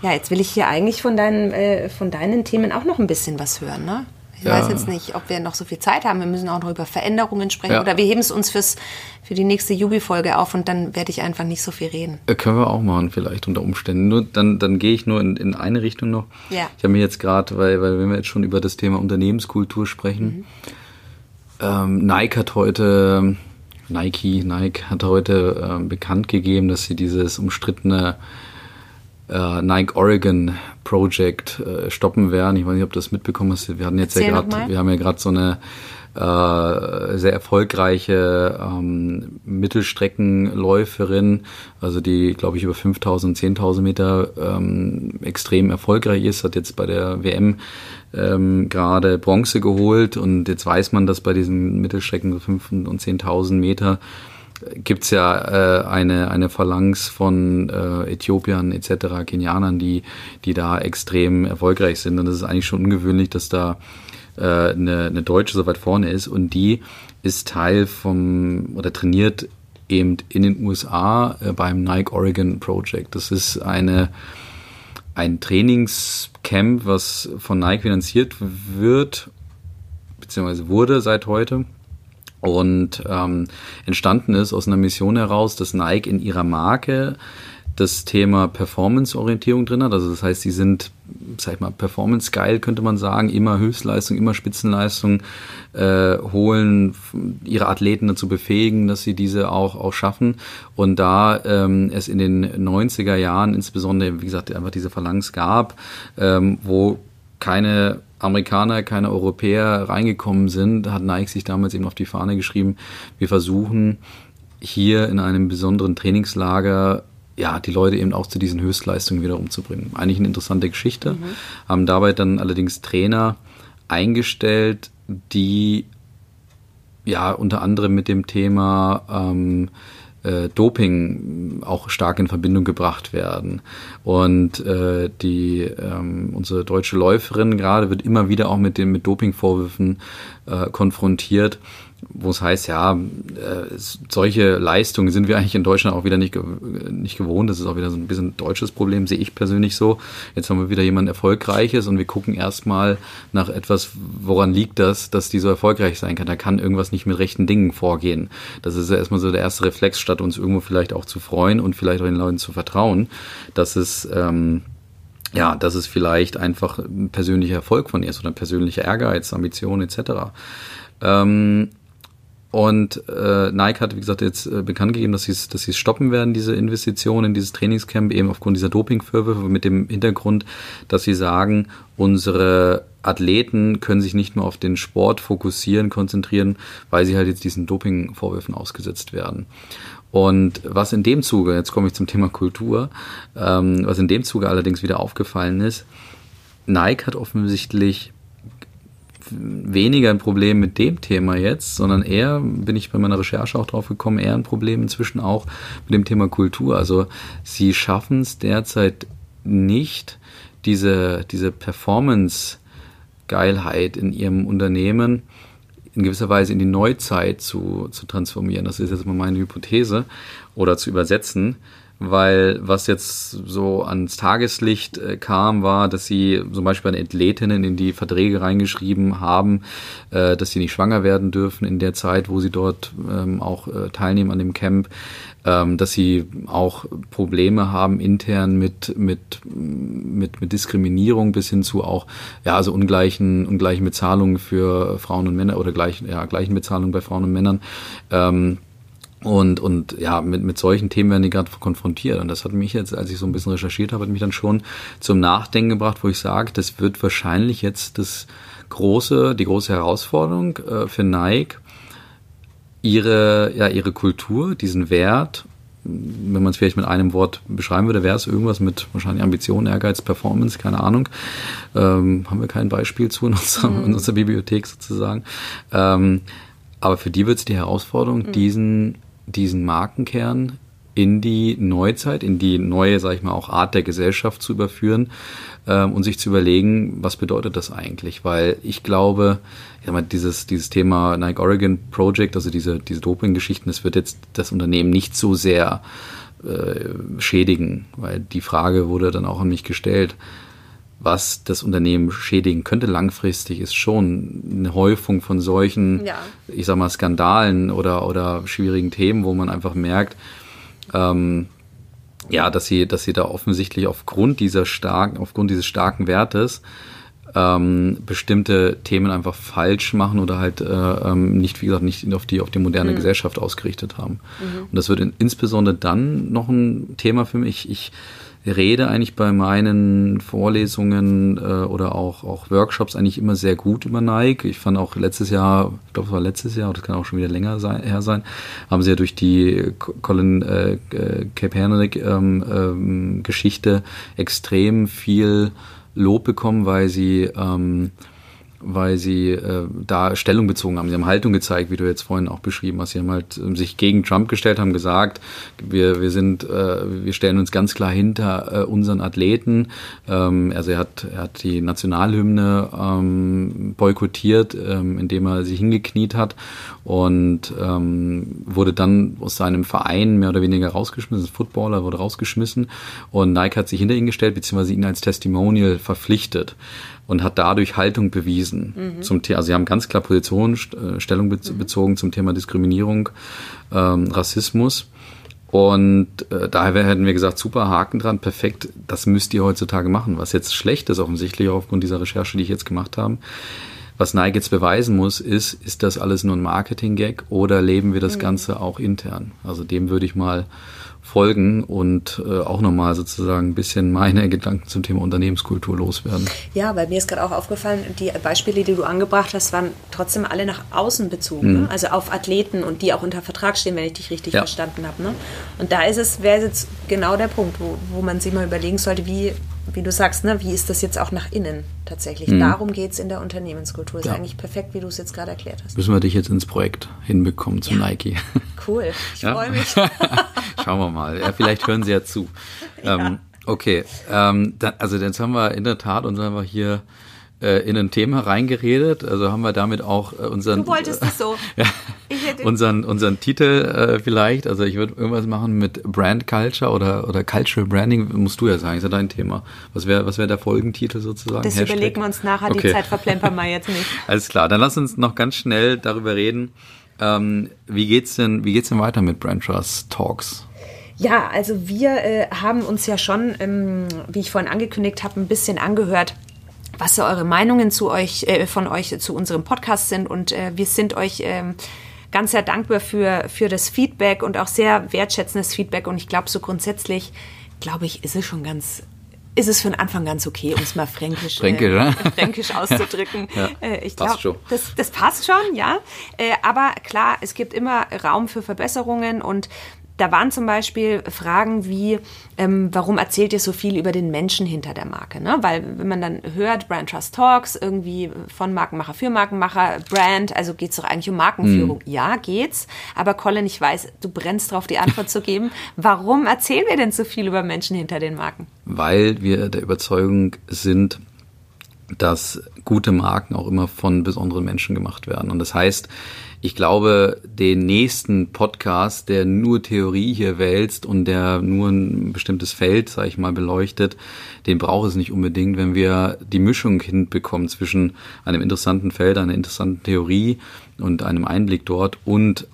Ja, jetzt will ich hier eigentlich von deinen, äh, von deinen Themen auch noch ein bisschen was hören, ne? Ich ja. weiß jetzt nicht, ob wir noch so viel Zeit haben. Wir müssen auch noch über Veränderungen sprechen. Ja. Oder wir heben es uns fürs, für die nächste Jubi-Folge auf und dann werde ich einfach nicht so viel reden. Äh, können wir auch machen, vielleicht unter Umständen. Nur, dann, dann gehe ich nur in, in eine Richtung noch. Ja. Ich habe mir jetzt gerade, weil, weil wenn wir jetzt schon über das Thema Unternehmenskultur sprechen, mhm. ähm, Nike hat heute, Nike, Nike hat heute ähm, bekannt gegeben, dass sie dieses umstrittene äh, Nike Oregon Project äh, stoppen werden. Ich weiß nicht, ob du das mitbekommen hast. Wir hatten jetzt Erzähl ja gerade, wir haben ja gerade so eine äh, sehr erfolgreiche ähm, Mittelstreckenläuferin, also die, glaube ich, über 5000, 10.000 Meter ähm, extrem erfolgreich ist, hat jetzt bei der WM ähm, gerade Bronze geholt und jetzt weiß man, dass bei diesen Mittelstrecken so 5.000 und 10.000 Meter gibt's ja äh, eine, eine Phalanx von äh, Äthiopiern etc., Kenianern, die, die da extrem erfolgreich sind. Und das ist eigentlich schon ungewöhnlich, dass da äh, eine, eine Deutsche so weit vorne ist. Und die ist Teil vom oder trainiert eben in den USA äh, beim Nike Oregon Project. Das ist eine ein Trainingscamp, was von Nike finanziert wird, beziehungsweise wurde seit heute und ähm, entstanden ist aus einer Mission heraus, dass Nike in ihrer Marke das Thema Performance-Orientierung drin hat. Also das heißt, sie sind, sag ich mal, Performance-geil, könnte man sagen, immer Höchstleistung, immer Spitzenleistung, äh, holen ihre Athleten dazu befähigen, dass sie diese auch, auch schaffen. Und da ähm, es in den 90er Jahren insbesondere, wie gesagt, einfach diese Phalanx gab, ähm, wo keine Amerikaner, keine Europäer reingekommen sind, hat Nike sich damals eben auf die Fahne geschrieben, wir versuchen hier in einem besonderen Trainingslager ja, die Leute eben auch zu diesen Höchstleistungen wieder umzubringen. Eigentlich eine interessante Geschichte. Mhm. Haben dabei dann allerdings Trainer eingestellt, die ja unter anderem mit dem Thema ähm, äh, Doping auch stark in Verbindung gebracht werden. Und äh, die ähm, unsere deutsche Läuferin gerade wird immer wieder auch mit den mit Dopingvorwürfen äh, konfrontiert. Wo es heißt, ja, äh, solche Leistungen sind wir eigentlich in Deutschland auch wieder nicht, nicht gewohnt. Das ist auch wieder so ein bisschen deutsches Problem, sehe ich persönlich so. Jetzt haben wir wieder jemand Erfolgreiches und wir gucken erstmal nach etwas, woran liegt das, dass die so erfolgreich sein kann. Da kann irgendwas nicht mit rechten Dingen vorgehen. Das ist ja erstmal so der erste Reflex, statt uns irgendwo vielleicht auch zu freuen und vielleicht auch den Leuten zu vertrauen, dass es ähm, ja, dass es vielleicht einfach ein persönlicher Erfolg von ihr ist oder persönlicher Ehrgeiz, Ambition etc. Ähm, und äh, Nike hat, wie gesagt, jetzt äh, bekannt gegeben, dass sie es dass stoppen werden, diese Investitionen in dieses Trainingscamp, eben aufgrund dieser Dopingvorwürfe, mit dem Hintergrund, dass sie sagen, unsere Athleten können sich nicht nur auf den Sport fokussieren, konzentrieren, weil sie halt jetzt diesen Dopingvorwürfen ausgesetzt werden. Und was in dem Zuge, jetzt komme ich zum Thema Kultur, ähm, was in dem Zuge allerdings wieder aufgefallen ist, Nike hat offensichtlich weniger ein Problem mit dem Thema jetzt, sondern eher, bin ich bei meiner Recherche auch drauf gekommen, eher ein Problem inzwischen auch mit dem Thema Kultur. Also sie schaffen es derzeit nicht, diese, diese Performance-Geilheit in ihrem Unternehmen in gewisser Weise in die Neuzeit zu, zu transformieren. Das ist jetzt mal meine Hypothese oder zu übersetzen weil was jetzt so ans Tageslicht äh, kam, war, dass sie zum Beispiel bei den Athletinnen in die Verträge reingeschrieben haben, äh, dass sie nicht schwanger werden dürfen in der Zeit, wo sie dort ähm, auch äh, teilnehmen an dem Camp, ähm, dass sie auch Probleme haben intern mit, mit, mit, mit Diskriminierung bis hin zu auch, ja, also ungleichen, ungleichen Bezahlungen für Frauen und Männer oder gleich, ja, gleichen Bezahlungen bei Frauen und Männern. Ähm, und, und ja, mit, mit solchen Themen werden die gerade konfrontiert. Und das hat mich jetzt, als ich so ein bisschen recherchiert habe, hat mich dann schon zum Nachdenken gebracht, wo ich sage, das wird wahrscheinlich jetzt das große, die große Herausforderung äh, für Nike, ihre, ja, ihre Kultur, diesen Wert, wenn man es vielleicht mit einem Wort beschreiben würde, wäre es irgendwas mit wahrscheinlich Ambition, Ehrgeiz, Performance, keine Ahnung. Ähm, haben wir kein Beispiel zu in unserer, mhm. in unserer Bibliothek sozusagen. Ähm, aber für die wird es die Herausforderung, mhm. diesen diesen Markenkern in die Neuzeit, in die neue, sag ich mal, auch Art der Gesellschaft zu überführen ähm, und sich zu überlegen, was bedeutet das eigentlich? Weil ich glaube, ja, mal, dieses, dieses Thema Nike Oregon Project, also diese, diese Doping-Geschichten, das wird jetzt das Unternehmen nicht so sehr äh, schädigen, weil die Frage wurde dann auch an mich gestellt was das Unternehmen schädigen könnte langfristig, ist schon eine Häufung von solchen, ja. ich sag mal, Skandalen oder, oder schwierigen Themen, wo man einfach merkt, ähm, ja, dass sie, dass sie da offensichtlich aufgrund dieser starken, aufgrund dieses starken Wertes ähm, bestimmte Themen einfach falsch machen oder halt äh, ähm, nicht, wie gesagt, nicht auf die, auf die moderne mhm. Gesellschaft ausgerichtet haben. Mhm. Und das wird in, insbesondere dann noch ein Thema für mich. Ich, rede eigentlich bei meinen Vorlesungen äh, oder auch, auch Workshops eigentlich immer sehr gut über Nike. Ich fand auch letztes Jahr, ich glaube es war letztes Jahr, das kann auch schon wieder länger sein, her sein, haben sie ja durch die Colin äh, äh Kaepernick ähm, ähm, Geschichte extrem viel Lob bekommen, weil sie ähm, weil sie äh, da Stellung bezogen haben. Sie haben Haltung gezeigt, wie du jetzt vorhin auch beschrieben hast. Sie haben halt äh, sich gegen Trump gestellt, haben gesagt, wir, wir sind, äh, wir stellen uns ganz klar hinter äh, unseren Athleten. Ähm, also er hat, er hat die Nationalhymne ähm, boykottiert, ähm, indem er sich hingekniet hat und ähm, wurde dann aus seinem Verein mehr oder weniger rausgeschmissen. Footballer wurde rausgeschmissen und Nike hat sich hinter ihn gestellt, beziehungsweise ihn als Testimonial verpflichtet und hat dadurch Haltung bewiesen mhm. zum Thema. Also sie haben ganz klar Position, äh, Stellung mhm. bezogen zum Thema Diskriminierung, ähm, Rassismus. Und äh, daher hätten wir gesagt, super Haken dran, perfekt, das müsst ihr heutzutage machen. Was jetzt schlecht ist, offensichtlich aufgrund dieser Recherche, die ich jetzt gemacht habe. Was Nike jetzt beweisen muss, ist, ist das alles nur ein Marketing-Gag oder leben wir das mhm. Ganze auch intern? Also dem würde ich mal folgen und äh, auch nochmal sozusagen ein bisschen meine Gedanken zum Thema Unternehmenskultur loswerden. Ja, weil mir ist gerade auch aufgefallen, die Beispiele, die du angebracht hast, waren trotzdem alle nach außen bezogen, mhm. ne? also auf Athleten und die auch unter Vertrag stehen, wenn ich dich richtig ja. verstanden habe. Ne? Und da ist es, wäre jetzt genau der Punkt, wo, wo man sich mal überlegen sollte, wie wie du sagst, ne, wie ist das jetzt auch nach innen tatsächlich? Mhm. Darum geht es in der Unternehmenskultur. Ist ja. eigentlich perfekt, wie du es jetzt gerade erklärt hast. Müssen wir dich jetzt ins Projekt hinbekommen zu ja. Nike. Cool, ich ja? freue mich. Schauen wir mal. Ja, vielleicht hören sie ja zu. Ähm, okay, ähm, dann, also jetzt haben wir in der Tat uns einfach hier äh, in ein Thema reingeredet. Also haben wir damit auch äh, unseren. Du wolltest es so. ja, unseren, unseren Titel äh, vielleicht. Also ich würde irgendwas machen mit Brand Culture oder, oder Cultural Branding, musst du ja sagen, ist ja dein Thema. Was wäre was wär der Folgentitel sozusagen? Das Hashtag? überlegen wir uns nachher, okay. die Zeit verplempern wir jetzt nicht. Alles klar, dann lass uns noch ganz schnell darüber reden. Ähm, wie geht's denn, wie geht's denn weiter mit Brand Trust Talks? Ja, also wir äh, haben uns ja schon, ähm, wie ich vorhin angekündigt habe, ein bisschen angehört, was so eure Meinungen zu euch, äh, von euch zu unserem Podcast sind. Und äh, wir sind euch äh, ganz sehr dankbar für, für das Feedback und auch sehr wertschätzendes Feedback. Und ich glaube, so grundsätzlich, glaube ich, ist es schon ganz ist es für den Anfang ganz okay, um es mal fränkisch, Fränkisch, äh, fränkisch auszudrücken. ja, äh, ich glaube, das, das passt schon, ja. Äh, aber klar, es gibt immer Raum für Verbesserungen und da waren zum Beispiel Fragen wie, ähm, warum erzählt ihr so viel über den Menschen hinter der Marke? Ne? Weil wenn man dann hört, Brand Trust Talks, irgendwie von Markenmacher für Markenmacher, Brand, also geht es doch eigentlich um Markenführung. Mhm. Ja, geht's. Aber Colin, ich weiß, du brennst drauf, die Antwort zu geben. Warum erzählen wir denn so viel über Menschen hinter den Marken? Weil wir der Überzeugung sind, dass gute Marken auch immer von besonderen Menschen gemacht werden. Und das heißt, ich glaube, den nächsten Podcast, der nur Theorie hier wälzt und der nur ein bestimmtes Feld, sage ich mal, beleuchtet, den braucht es nicht unbedingt, wenn wir die Mischung hinbekommen zwischen einem interessanten Feld, einer interessanten Theorie und einem Einblick dort und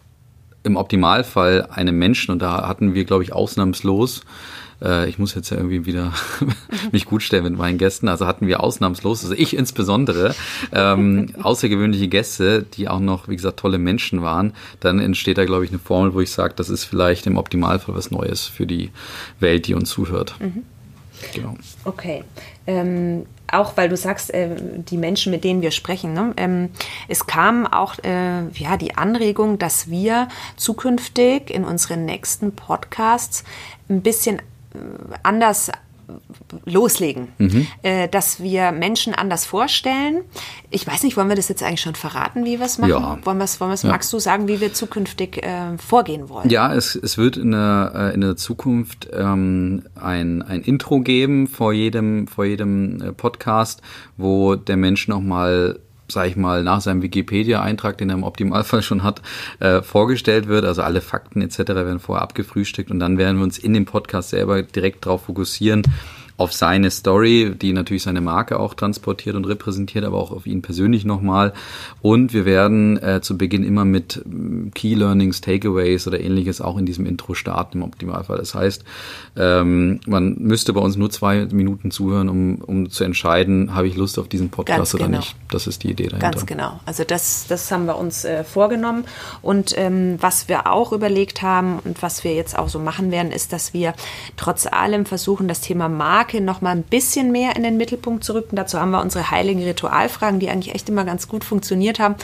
im Optimalfall einem Menschen. Und da hatten wir, glaube ich, ausnahmslos äh, ich muss jetzt ja irgendwie wieder mich gut stellen mit meinen Gästen. Also hatten wir ausnahmslos, also ich insbesondere, ähm, außergewöhnliche Gäste, die auch noch, wie gesagt, tolle Menschen waren. Dann entsteht da, glaube ich, eine Formel, wo ich sage, das ist vielleicht im Optimalfall was Neues für die Welt, die uns zuhört. Mhm. Genau. Okay. Ähm, auch weil du sagst, äh, die Menschen, mit denen wir sprechen, ne? ähm, es kam auch äh, ja, die Anregung, dass wir zukünftig in unseren nächsten Podcasts ein bisschen anders loslegen, mhm. äh, dass wir Menschen anders vorstellen. Ich weiß nicht, wollen wir das jetzt eigentlich schon verraten, wie wir es machen? Ja. Wollen wir es, wollen ja. magst du sagen, wie wir zukünftig äh, vorgehen wollen? Ja, es, es wird in der, äh, in der Zukunft ähm, ein, ein Intro geben vor jedem, vor jedem äh, Podcast, wo der Mensch nochmal sage ich mal, nach seinem Wikipedia-Eintrag, den er im Optimalfall schon hat, äh, vorgestellt wird. Also alle Fakten etc. werden vorher abgefrühstückt und dann werden wir uns in dem Podcast selber direkt darauf fokussieren, auf seine Story, die natürlich seine Marke auch transportiert und repräsentiert, aber auch auf ihn persönlich nochmal. Und wir werden äh, zu Beginn immer mit mm, Key Learnings, Takeaways oder ähnliches auch in diesem Intro starten im Optimalfall. Das heißt, ähm, man müsste bei uns nur zwei Minuten zuhören, um, um zu entscheiden, habe ich Lust auf diesen Podcast Ganz oder genau. nicht. Das ist die Idee dahinter. Ganz genau. Also das, das haben wir uns äh, vorgenommen. Und ähm, was wir auch überlegt haben und was wir jetzt auch so machen werden, ist, dass wir trotz allem versuchen, das Thema Marke Marke noch mal ein bisschen mehr in den Mittelpunkt zu rücken. Dazu haben wir unsere heiligen Ritualfragen, die eigentlich echt immer ganz gut funktioniert haben.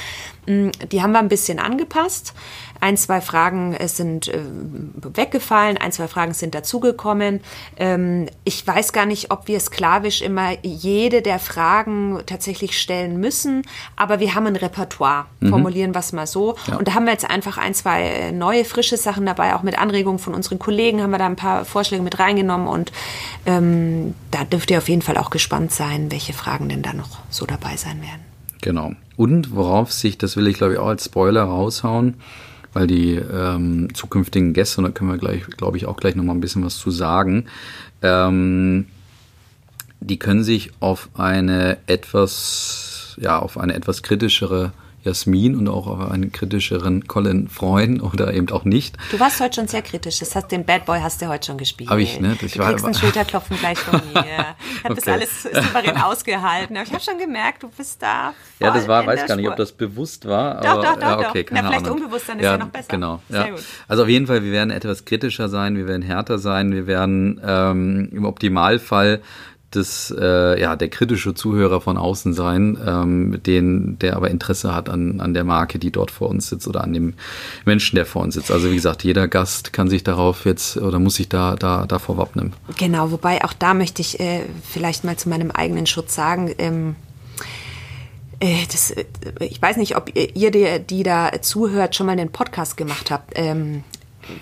Mm, die haben wir ein bisschen angepasst. Ein, zwei Fragen äh, sind äh, weggefallen, ein, zwei Fragen sind dazugekommen. Ähm, ich weiß gar nicht, ob wir sklavisch immer jede der Fragen tatsächlich stellen müssen, aber wir haben ein Repertoire, mhm. formulieren wir es mal so. Ja. Und da haben wir jetzt einfach ein, zwei äh, neue, frische Sachen dabei, auch mit Anregungen von unseren Kollegen haben wir da ein paar Vorschläge mit reingenommen und ähm, da dürft ihr auf jeden Fall auch gespannt sein, welche Fragen denn da noch so dabei sein werden. Genau. Und worauf sich, das will ich glaube ich auch als Spoiler raushauen, weil die ähm, zukünftigen Gäste, und da können wir gleich, glaube ich, auch gleich nochmal ein bisschen was zu sagen, ähm, die können sich auf eine etwas, ja, auf eine etwas kritischere Jasmin und auch auf einen kritischeren Colin freuen oder eben auch nicht. Du warst heute schon sehr kritisch. Das heißt, den Bad Boy hast du heute schon gespielt. Habe ich, ne? Das du war, kriegst einen Schulterklopfen gleich von mir. Ich habe okay. das alles souverän ausgehalten. Aber ich habe schon gemerkt, du bist da. Ja, das war, weiß gar nicht, ob das bewusst war. Doch, aber, doch, doch. Ja, okay, doch. Na, vielleicht Ahnung. unbewusst, dann ist ja, ja noch besser. Genau. Sehr ja. gut. Also auf jeden Fall, wir werden etwas kritischer sein, wir werden härter sein, wir werden ähm, im Optimalfall das, äh, ja, der kritische Zuhörer von außen sein, ähm, den, der aber Interesse hat an, an der Marke, die dort vor uns sitzt oder an dem Menschen, der vor uns sitzt. Also wie gesagt, jeder Gast kann sich darauf jetzt oder muss sich da, da davor wappnen. Genau, wobei auch da möchte ich äh, vielleicht mal zu meinem eigenen Schutz sagen, ähm, äh, das, äh, ich weiß nicht, ob ihr, die, die da zuhört, schon mal einen Podcast gemacht habt. Ähm,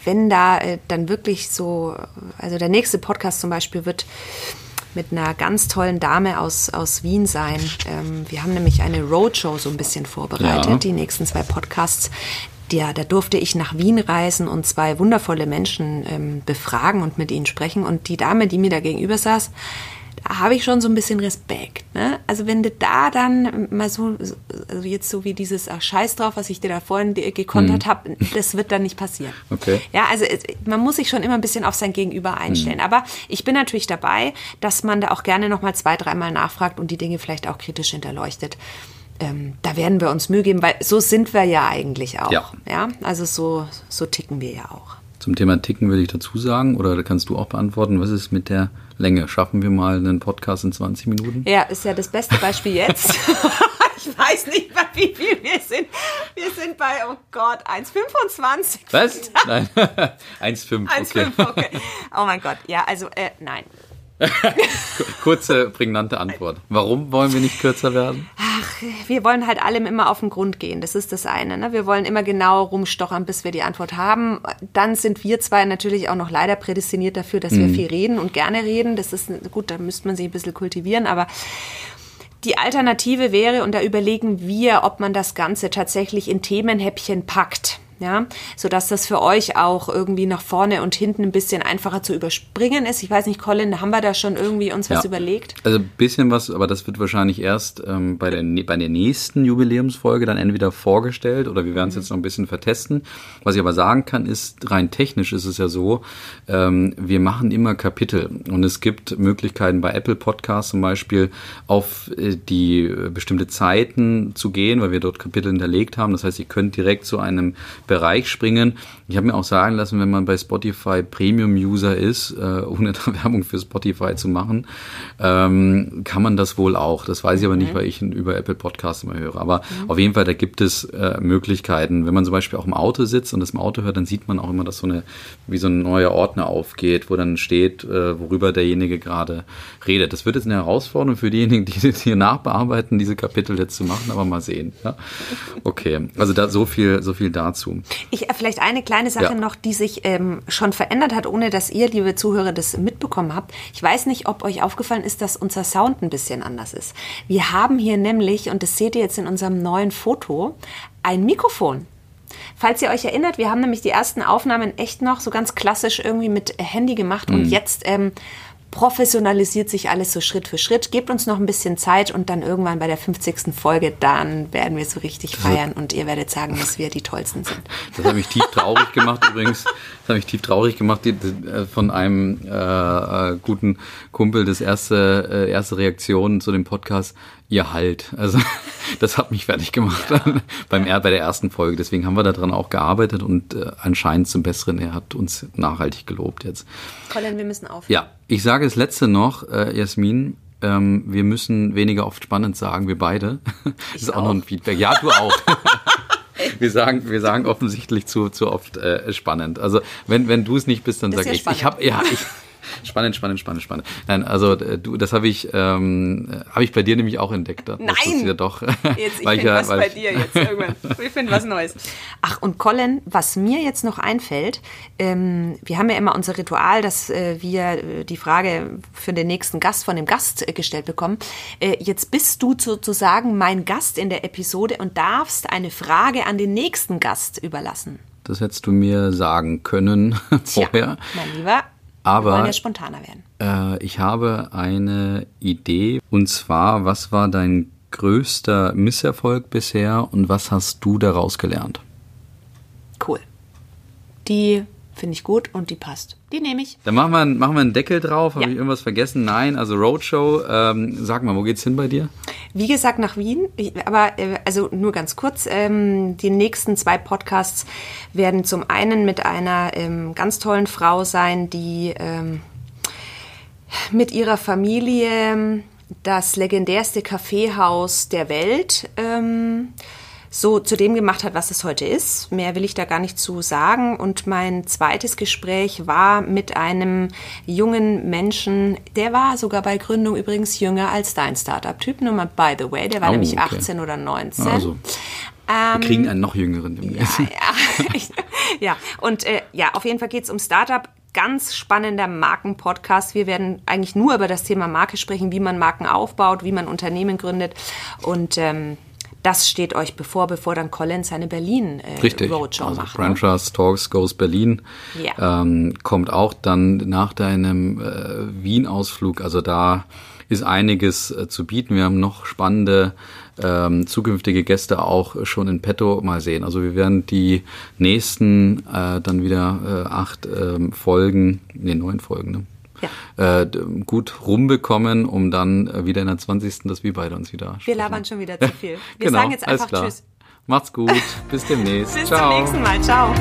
wenn da äh, dann wirklich so, also der nächste Podcast zum Beispiel wird mit einer ganz tollen Dame aus, aus Wien sein. Ähm, wir haben nämlich eine Roadshow so ein bisschen vorbereitet, ja. die nächsten zwei Podcasts. Ja, da durfte ich nach Wien reisen und zwei wundervolle Menschen ähm, befragen und mit ihnen sprechen. Und die Dame, die mir da gegenüber saß, habe ich schon so ein bisschen Respekt. Ne? Also wenn du da dann mal so, also jetzt so wie dieses ach, Scheiß drauf, was ich dir da vorhin gekontert mhm. habe, das wird dann nicht passieren. Okay. Ja, also man muss sich schon immer ein bisschen auf sein Gegenüber einstellen. Mhm. Aber ich bin natürlich dabei, dass man da auch gerne nochmal zwei, dreimal nachfragt und die Dinge vielleicht auch kritisch hinterleuchtet. Ähm, da werden wir uns Mühe geben, weil so sind wir ja eigentlich auch. Ja. ja? Also so, so ticken wir ja auch. Zum Thema Ticken würde ich dazu sagen, oder kannst du auch beantworten, was ist mit der Länge? Schaffen wir mal einen Podcast in 20 Minuten? Ja, ist ja das beste Beispiel jetzt. ich weiß nicht, bei wie viel wir sind. Wir sind bei, oh Gott, 1,25. Was? Nein, 1,5. Okay. 1,5, okay. Oh mein Gott, ja, also äh, nein. Kurze, prägnante Antwort. Warum wollen wir nicht kürzer werden? Ach, wir wollen halt allem immer auf den Grund gehen. Das ist das eine. Ne? Wir wollen immer genau rumstochern, bis wir die Antwort haben. Dann sind wir zwei natürlich auch noch leider prädestiniert dafür, dass wir mhm. viel reden und gerne reden. Das ist gut, da müsste man sich ein bisschen kultivieren, aber die Alternative wäre, und da überlegen wir, ob man das Ganze tatsächlich in Themenhäppchen packt ja, sodass das für euch auch irgendwie nach vorne und hinten ein bisschen einfacher zu überspringen ist. Ich weiß nicht, Colin, haben wir da schon irgendwie uns was ja. überlegt? Also ein bisschen was, aber das wird wahrscheinlich erst ähm, bei, der, bei der nächsten Jubiläumsfolge dann entweder vorgestellt oder wir werden es mhm. jetzt noch ein bisschen vertesten. Was ich aber sagen kann, ist, rein technisch ist es ja so, ähm, wir machen immer Kapitel und es gibt Möglichkeiten bei Apple Podcasts zum Beispiel auf äh, die äh, bestimmte Zeiten zu gehen, weil wir dort Kapitel hinterlegt haben. Das heißt, ihr könnt direkt zu einem Bereich springen. Ich habe mir auch sagen lassen, wenn man bei Spotify Premium-User ist, äh, ohne da Werbung für Spotify zu machen, ähm, kann man das wohl auch. Das weiß ich aber nicht, mhm. weil ich über Apple Podcasts immer höre. Aber mhm. auf jeden Fall, da gibt es äh, Möglichkeiten. Wenn man zum Beispiel auch im Auto sitzt und das im Auto hört, dann sieht man auch immer, dass so eine, wie so ein neuer Ordner aufgeht, wo dann steht, äh, worüber derjenige gerade redet. Das wird jetzt eine Herausforderung für diejenigen, die hier nachbearbeiten, diese Kapitel jetzt zu machen, aber mal sehen. Ja? Okay, also da so viel, so viel dazu. Ich, äh, vielleicht eine kleine Sache ja. noch, die sich ähm, schon verändert hat, ohne dass ihr, liebe Zuhörer, das mitbekommen habt. Ich weiß nicht, ob euch aufgefallen ist, dass unser Sound ein bisschen anders ist. Wir haben hier nämlich, und das seht ihr jetzt in unserem neuen Foto, ein Mikrofon. Falls ihr euch erinnert, wir haben nämlich die ersten Aufnahmen echt noch so ganz klassisch irgendwie mit Handy gemacht mhm. und jetzt ähm, professionalisiert sich alles so Schritt für Schritt. Gebt uns noch ein bisschen Zeit und dann irgendwann bei der 50. Folge, dann werden wir so richtig feiern und ihr werdet sagen, dass wir die Tollsten sind. Das hat mich tief traurig gemacht übrigens. Das hat mich tief traurig gemacht äh, von einem äh, äh, guten Kumpel, das erste, äh, erste Reaktion zu dem Podcast ihr Halt. Also das hat mich fertig gemacht ja. beim bei der ersten Folge. Deswegen haben wir daran auch gearbeitet und äh, anscheinend zum Besseren. Er hat uns nachhaltig gelobt jetzt. Colin, wir müssen aufhören. Ja, ich sage das letzte noch, äh, Jasmin. Ähm, wir müssen weniger oft spannend sagen, wir beide. Das ist auch, auch noch ein Feedback. Ja, du auch. wir sagen, wir sagen offensichtlich zu, zu oft äh, spannend. Also wenn, wenn du es nicht bist, dann sage ich. Ich habe ja, ich, Spannend, spannend, spannend, spannend. Nein, also äh, du, das habe ich, ähm, habe ich bei dir nämlich auch entdeckt. Nein! Das ja doch. Jetzt, ich finde ja, was bei dir jetzt irgendwann. Ich finde was Neues. Ach, und Colin, was mir jetzt noch einfällt, ähm, wir haben ja immer unser Ritual, dass äh, wir äh, die Frage für den nächsten Gast von dem Gast äh, gestellt bekommen. Äh, jetzt bist du sozusagen mein Gast in der Episode und darfst eine Frage an den nächsten Gast überlassen. Das hättest du mir sagen können vorher. Tja, mein Lieber, aber wir wollen ja spontaner werden. Äh, ich habe eine Idee und zwar, was war dein größter Misserfolg bisher und was hast du daraus gelernt? Cool. Die finde ich gut und die passt. Die nehme ich. Dann machen wir, machen wir einen Deckel drauf. Habe ja. ich irgendwas vergessen? Nein, also Roadshow. Ähm, sag mal, wo geht's hin bei dir? Wie gesagt, nach Wien. Aber äh, also nur ganz kurz. Ähm, die nächsten zwei Podcasts werden zum einen mit einer ähm, ganz tollen Frau sein, die ähm, mit ihrer Familie das legendärste Kaffeehaus der Welt ähm, so zu dem gemacht hat, was es heute ist. Mehr will ich da gar nicht zu sagen. Und mein zweites Gespräch war mit einem jungen Menschen, der war sogar bei Gründung übrigens jünger als dein Startup-Typ. Nur mal by the way, der war oh, nämlich okay. 18 oder 19. Also. Wir kriegen einen noch jüngeren Ja, ja. ja, und äh, ja, auf jeden Fall geht es um Startup ganz spannender Markenpodcast. Wir werden eigentlich nur über das Thema Marke sprechen, wie man Marken aufbaut, wie man Unternehmen gründet und ähm, das steht euch bevor, bevor dann Colin seine Berlin äh, Richtig. Roadshow also macht. Franchise Talks Goes Berlin ja. ähm, kommt auch dann nach deinem äh, Wien-Ausflug. Also da ist einiges äh, zu bieten. Wir haben noch spannende ähm, zukünftige Gäste auch schon in petto mal sehen. Also wir werden die nächsten äh, dann wieder äh, acht ähm, Folgen, nee, neun Folgen, ne? Ja. äh, gut rumbekommen, um dann äh, wieder in der 20. dass wir beide uns wieder Wir labern schon wieder zu viel. Wir genau, sagen jetzt einfach Tschüss. Macht's gut. Bis demnächst. Bis Ciao. zum nächsten Mal. Ciao.